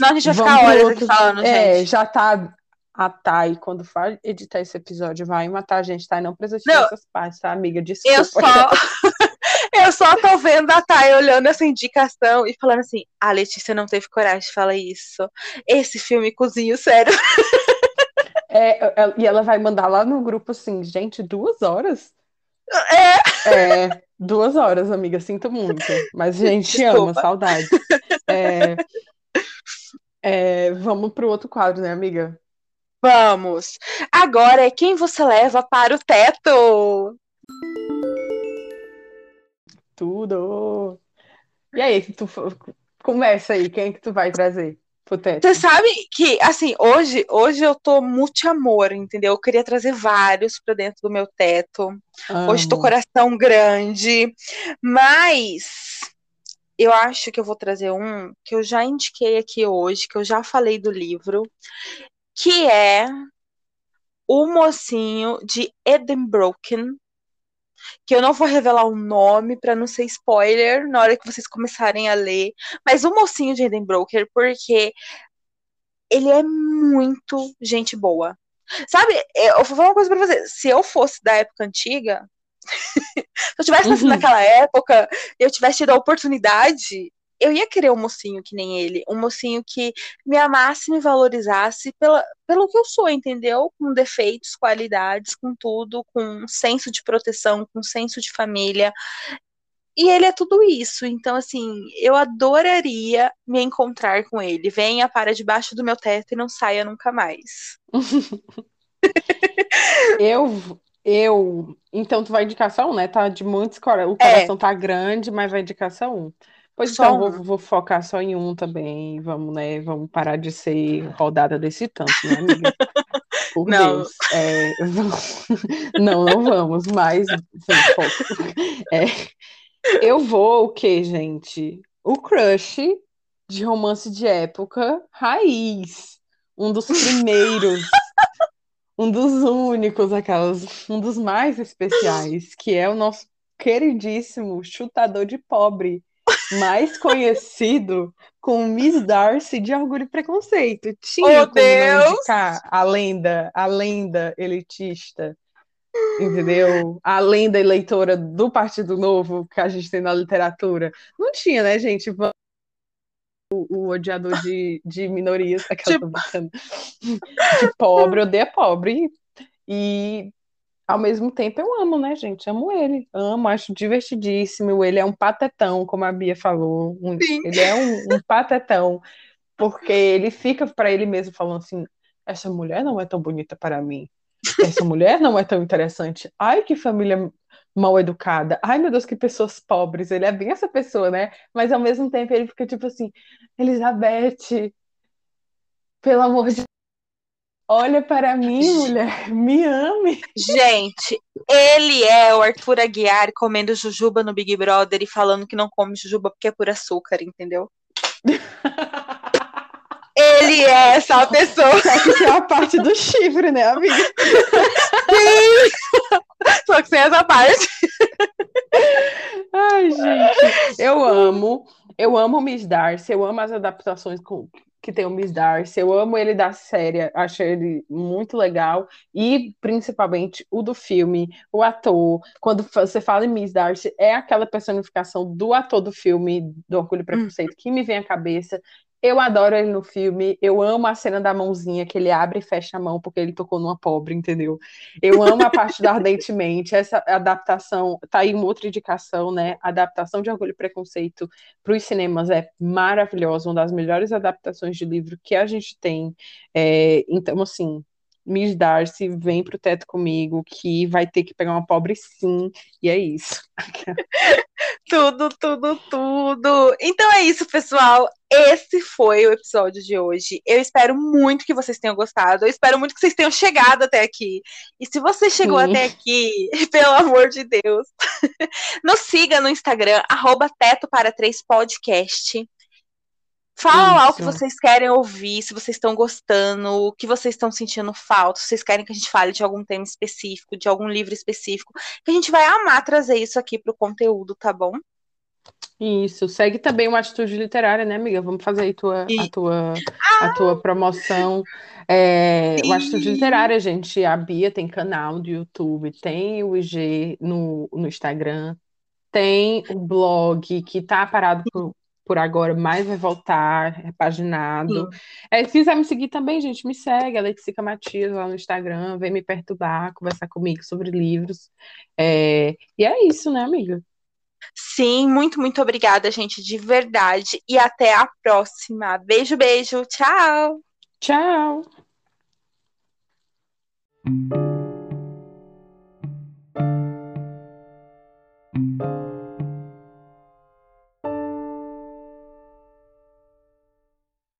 Não, a gente vai ficar horas outro... falando, é, já tá a Thay, quando for editar esse episódio, vai matar a gente, tá? Não precisa tirar essas partes, tá, amiga? Desculpa. Eu só... <laughs> Eu só tô vendo a Thay olhando essa indicação e falando assim: a Letícia não teve coragem de falar isso. Esse filme cozinho, sério. <laughs> É, é, e ela vai mandar lá no grupo assim, gente, duas horas? É. É, duas horas, amiga, sinto muito. Mas a gente Desculpa. ama, saudade. É, É, vamos pro outro quadro, né, amiga? Vamos! Agora é quem você leva para o teto! Tudo! E aí, tu começa aí, quem é que tu vai trazer? Você sabe que, assim, hoje, hoje eu tô multi-amor, entendeu? Eu queria trazer vários para dentro do meu teto. Amo. Hoje tô coração grande, mas eu acho que eu vou trazer um que eu já indiquei aqui hoje, que eu já falei do livro, que é O Mocinho de Edenbroken, que eu não vou revelar o nome para não ser spoiler na hora que vocês começarem a ler, mas o mocinho de Edenbroken, porque ele é muito gente boa. Sabe, eu vou falar uma coisa pra você. Se eu fosse da época antiga, <laughs> se eu tivesse nascido Uhum. naquela época, eu tivesse tido a oportunidade, eu ia querer um mocinho que nem ele. Um mocinho que me amasse me valorizasse pela, pelo que eu sou, entendeu? Com defeitos, qualidades, com tudo, com senso de proteção, com senso de família. E ele é tudo isso. Então, assim, eu adoraria me encontrar com ele. Venha para debaixo do meu teto e não saia nunca mais. <laughs> Eu, eu, então tu vai indicar só um, né? Tá de muitos corações. O coração tá grande, mas vai indicar só um. Pois Só então, um. vou, vou focar só em um também. Vamos, né? Vamos parar de ser rodada desse tanto, né, amiga? <laughs> Por Não. Deus. É, vamos- <laughs> Não, não vamos, mas sim. É, eu vou o quê, gente? O crush de romance de época raiz. Um dos primeiros. <laughs> Um dos únicos, aquelas, um dos mais especiais, que é o nosso queridíssimo chutador de pobre, mais conhecido como Miss Darcy de Orgulho e Preconceito. Tinha Oh, como Deus! indicar a lenda, a lenda elitista, entendeu? A lenda eleitora do Partido Novo que a gente tem na literatura. Não tinha, né, gente? O, o odiador de, de minorias, <laughs> aquela Tipo- brincando. de pobre, odeia pobre. E ao mesmo tempo eu amo, né, gente? Amo ele. Amo, acho divertidíssimo. Ele é um patetão, como a Bia falou. Um- ele é um, um patetão, porque ele fica para ele mesmo falando assim: essa mulher não é tão bonita para mim. Essa mulher não é tão interessante. Ai, que família mal educada. Ai, meu Deus, que pessoas pobres. Ele é bem essa pessoa, né? Mas ao mesmo tempo ele fica tipo assim: Elizabeth, pelo amor de Olha para mim, mulher, me ame. Gente, ele é o Arthur Aguiar comendo jujuba no Big Brother e falando que não come jujuba porque é por açúcar, entendeu? Ele é essa pessoa. Só que tem a parte do chifre, né, amiga? Só que sem essa parte. Ai, gente, eu amo, eu amo Miss Darcy, eu amo as adaptações com- que tem o Miss Darcy, eu amo ele da série, acho ele muito legal, e principalmente o do filme, o ator, quando você fala em Miss Darcy, é aquela personificação do ator do filme, do Orgulho e Preconceito, que me vem à cabeça. Eu adoro ele no filme, eu amo a cena da mãozinha, que ele abre e fecha a mão porque ele tocou numa pobre, entendeu? Eu amo a parte do Ardentemente, essa adaptação, tá aí uma outra indicação, né? A adaptação de Orgulho e Preconceito para os cinemas é maravilhosa, uma das melhores adaptações de livro que a gente tem. É, então, assim, Miss Darcy, vem pro teto comigo, que vai ter que pegar uma pobre sim, e é isso. <laughs> Tudo, tudo, tudo. Então é isso, pessoal. Esse foi o episódio de hoje. Eu espero muito que vocês tenham gostado. Eu espero muito que vocês tenham chegado até aqui. E se você chegou Sim. até aqui, <laughs> pelo amor de Deus, <laughs> nos siga no Instagram, arroba Teto para Três Podcast. Fala lá o que Isso. vocês querem ouvir, se vocês estão gostando, o que vocês estão sentindo falta, se vocês querem que a gente fale de algum tema específico, de algum livro específico, que a gente vai amar trazer isso aqui pro conteúdo, tá bom? Isso, segue também uma atitude literária, né, amiga? Vamos fazer aí tua, E- a tua, a tua promoção. É, o Atitude. Literária, gente, a Bia tem canal do YouTube, tem o IG no, no Instagram, tem o blog que tá parado por, por agora, mas vai voltar, repaginado. É, se quiser me seguir também, gente, me segue, a Letícia Matias lá no Instagram, vem me perturbar, conversar comigo sobre livros. É, e é isso, né, amiga? Sim, muito, muito obrigada, gente, de verdade. E até a próxima. Beijo, beijo. Tchau. Tchau.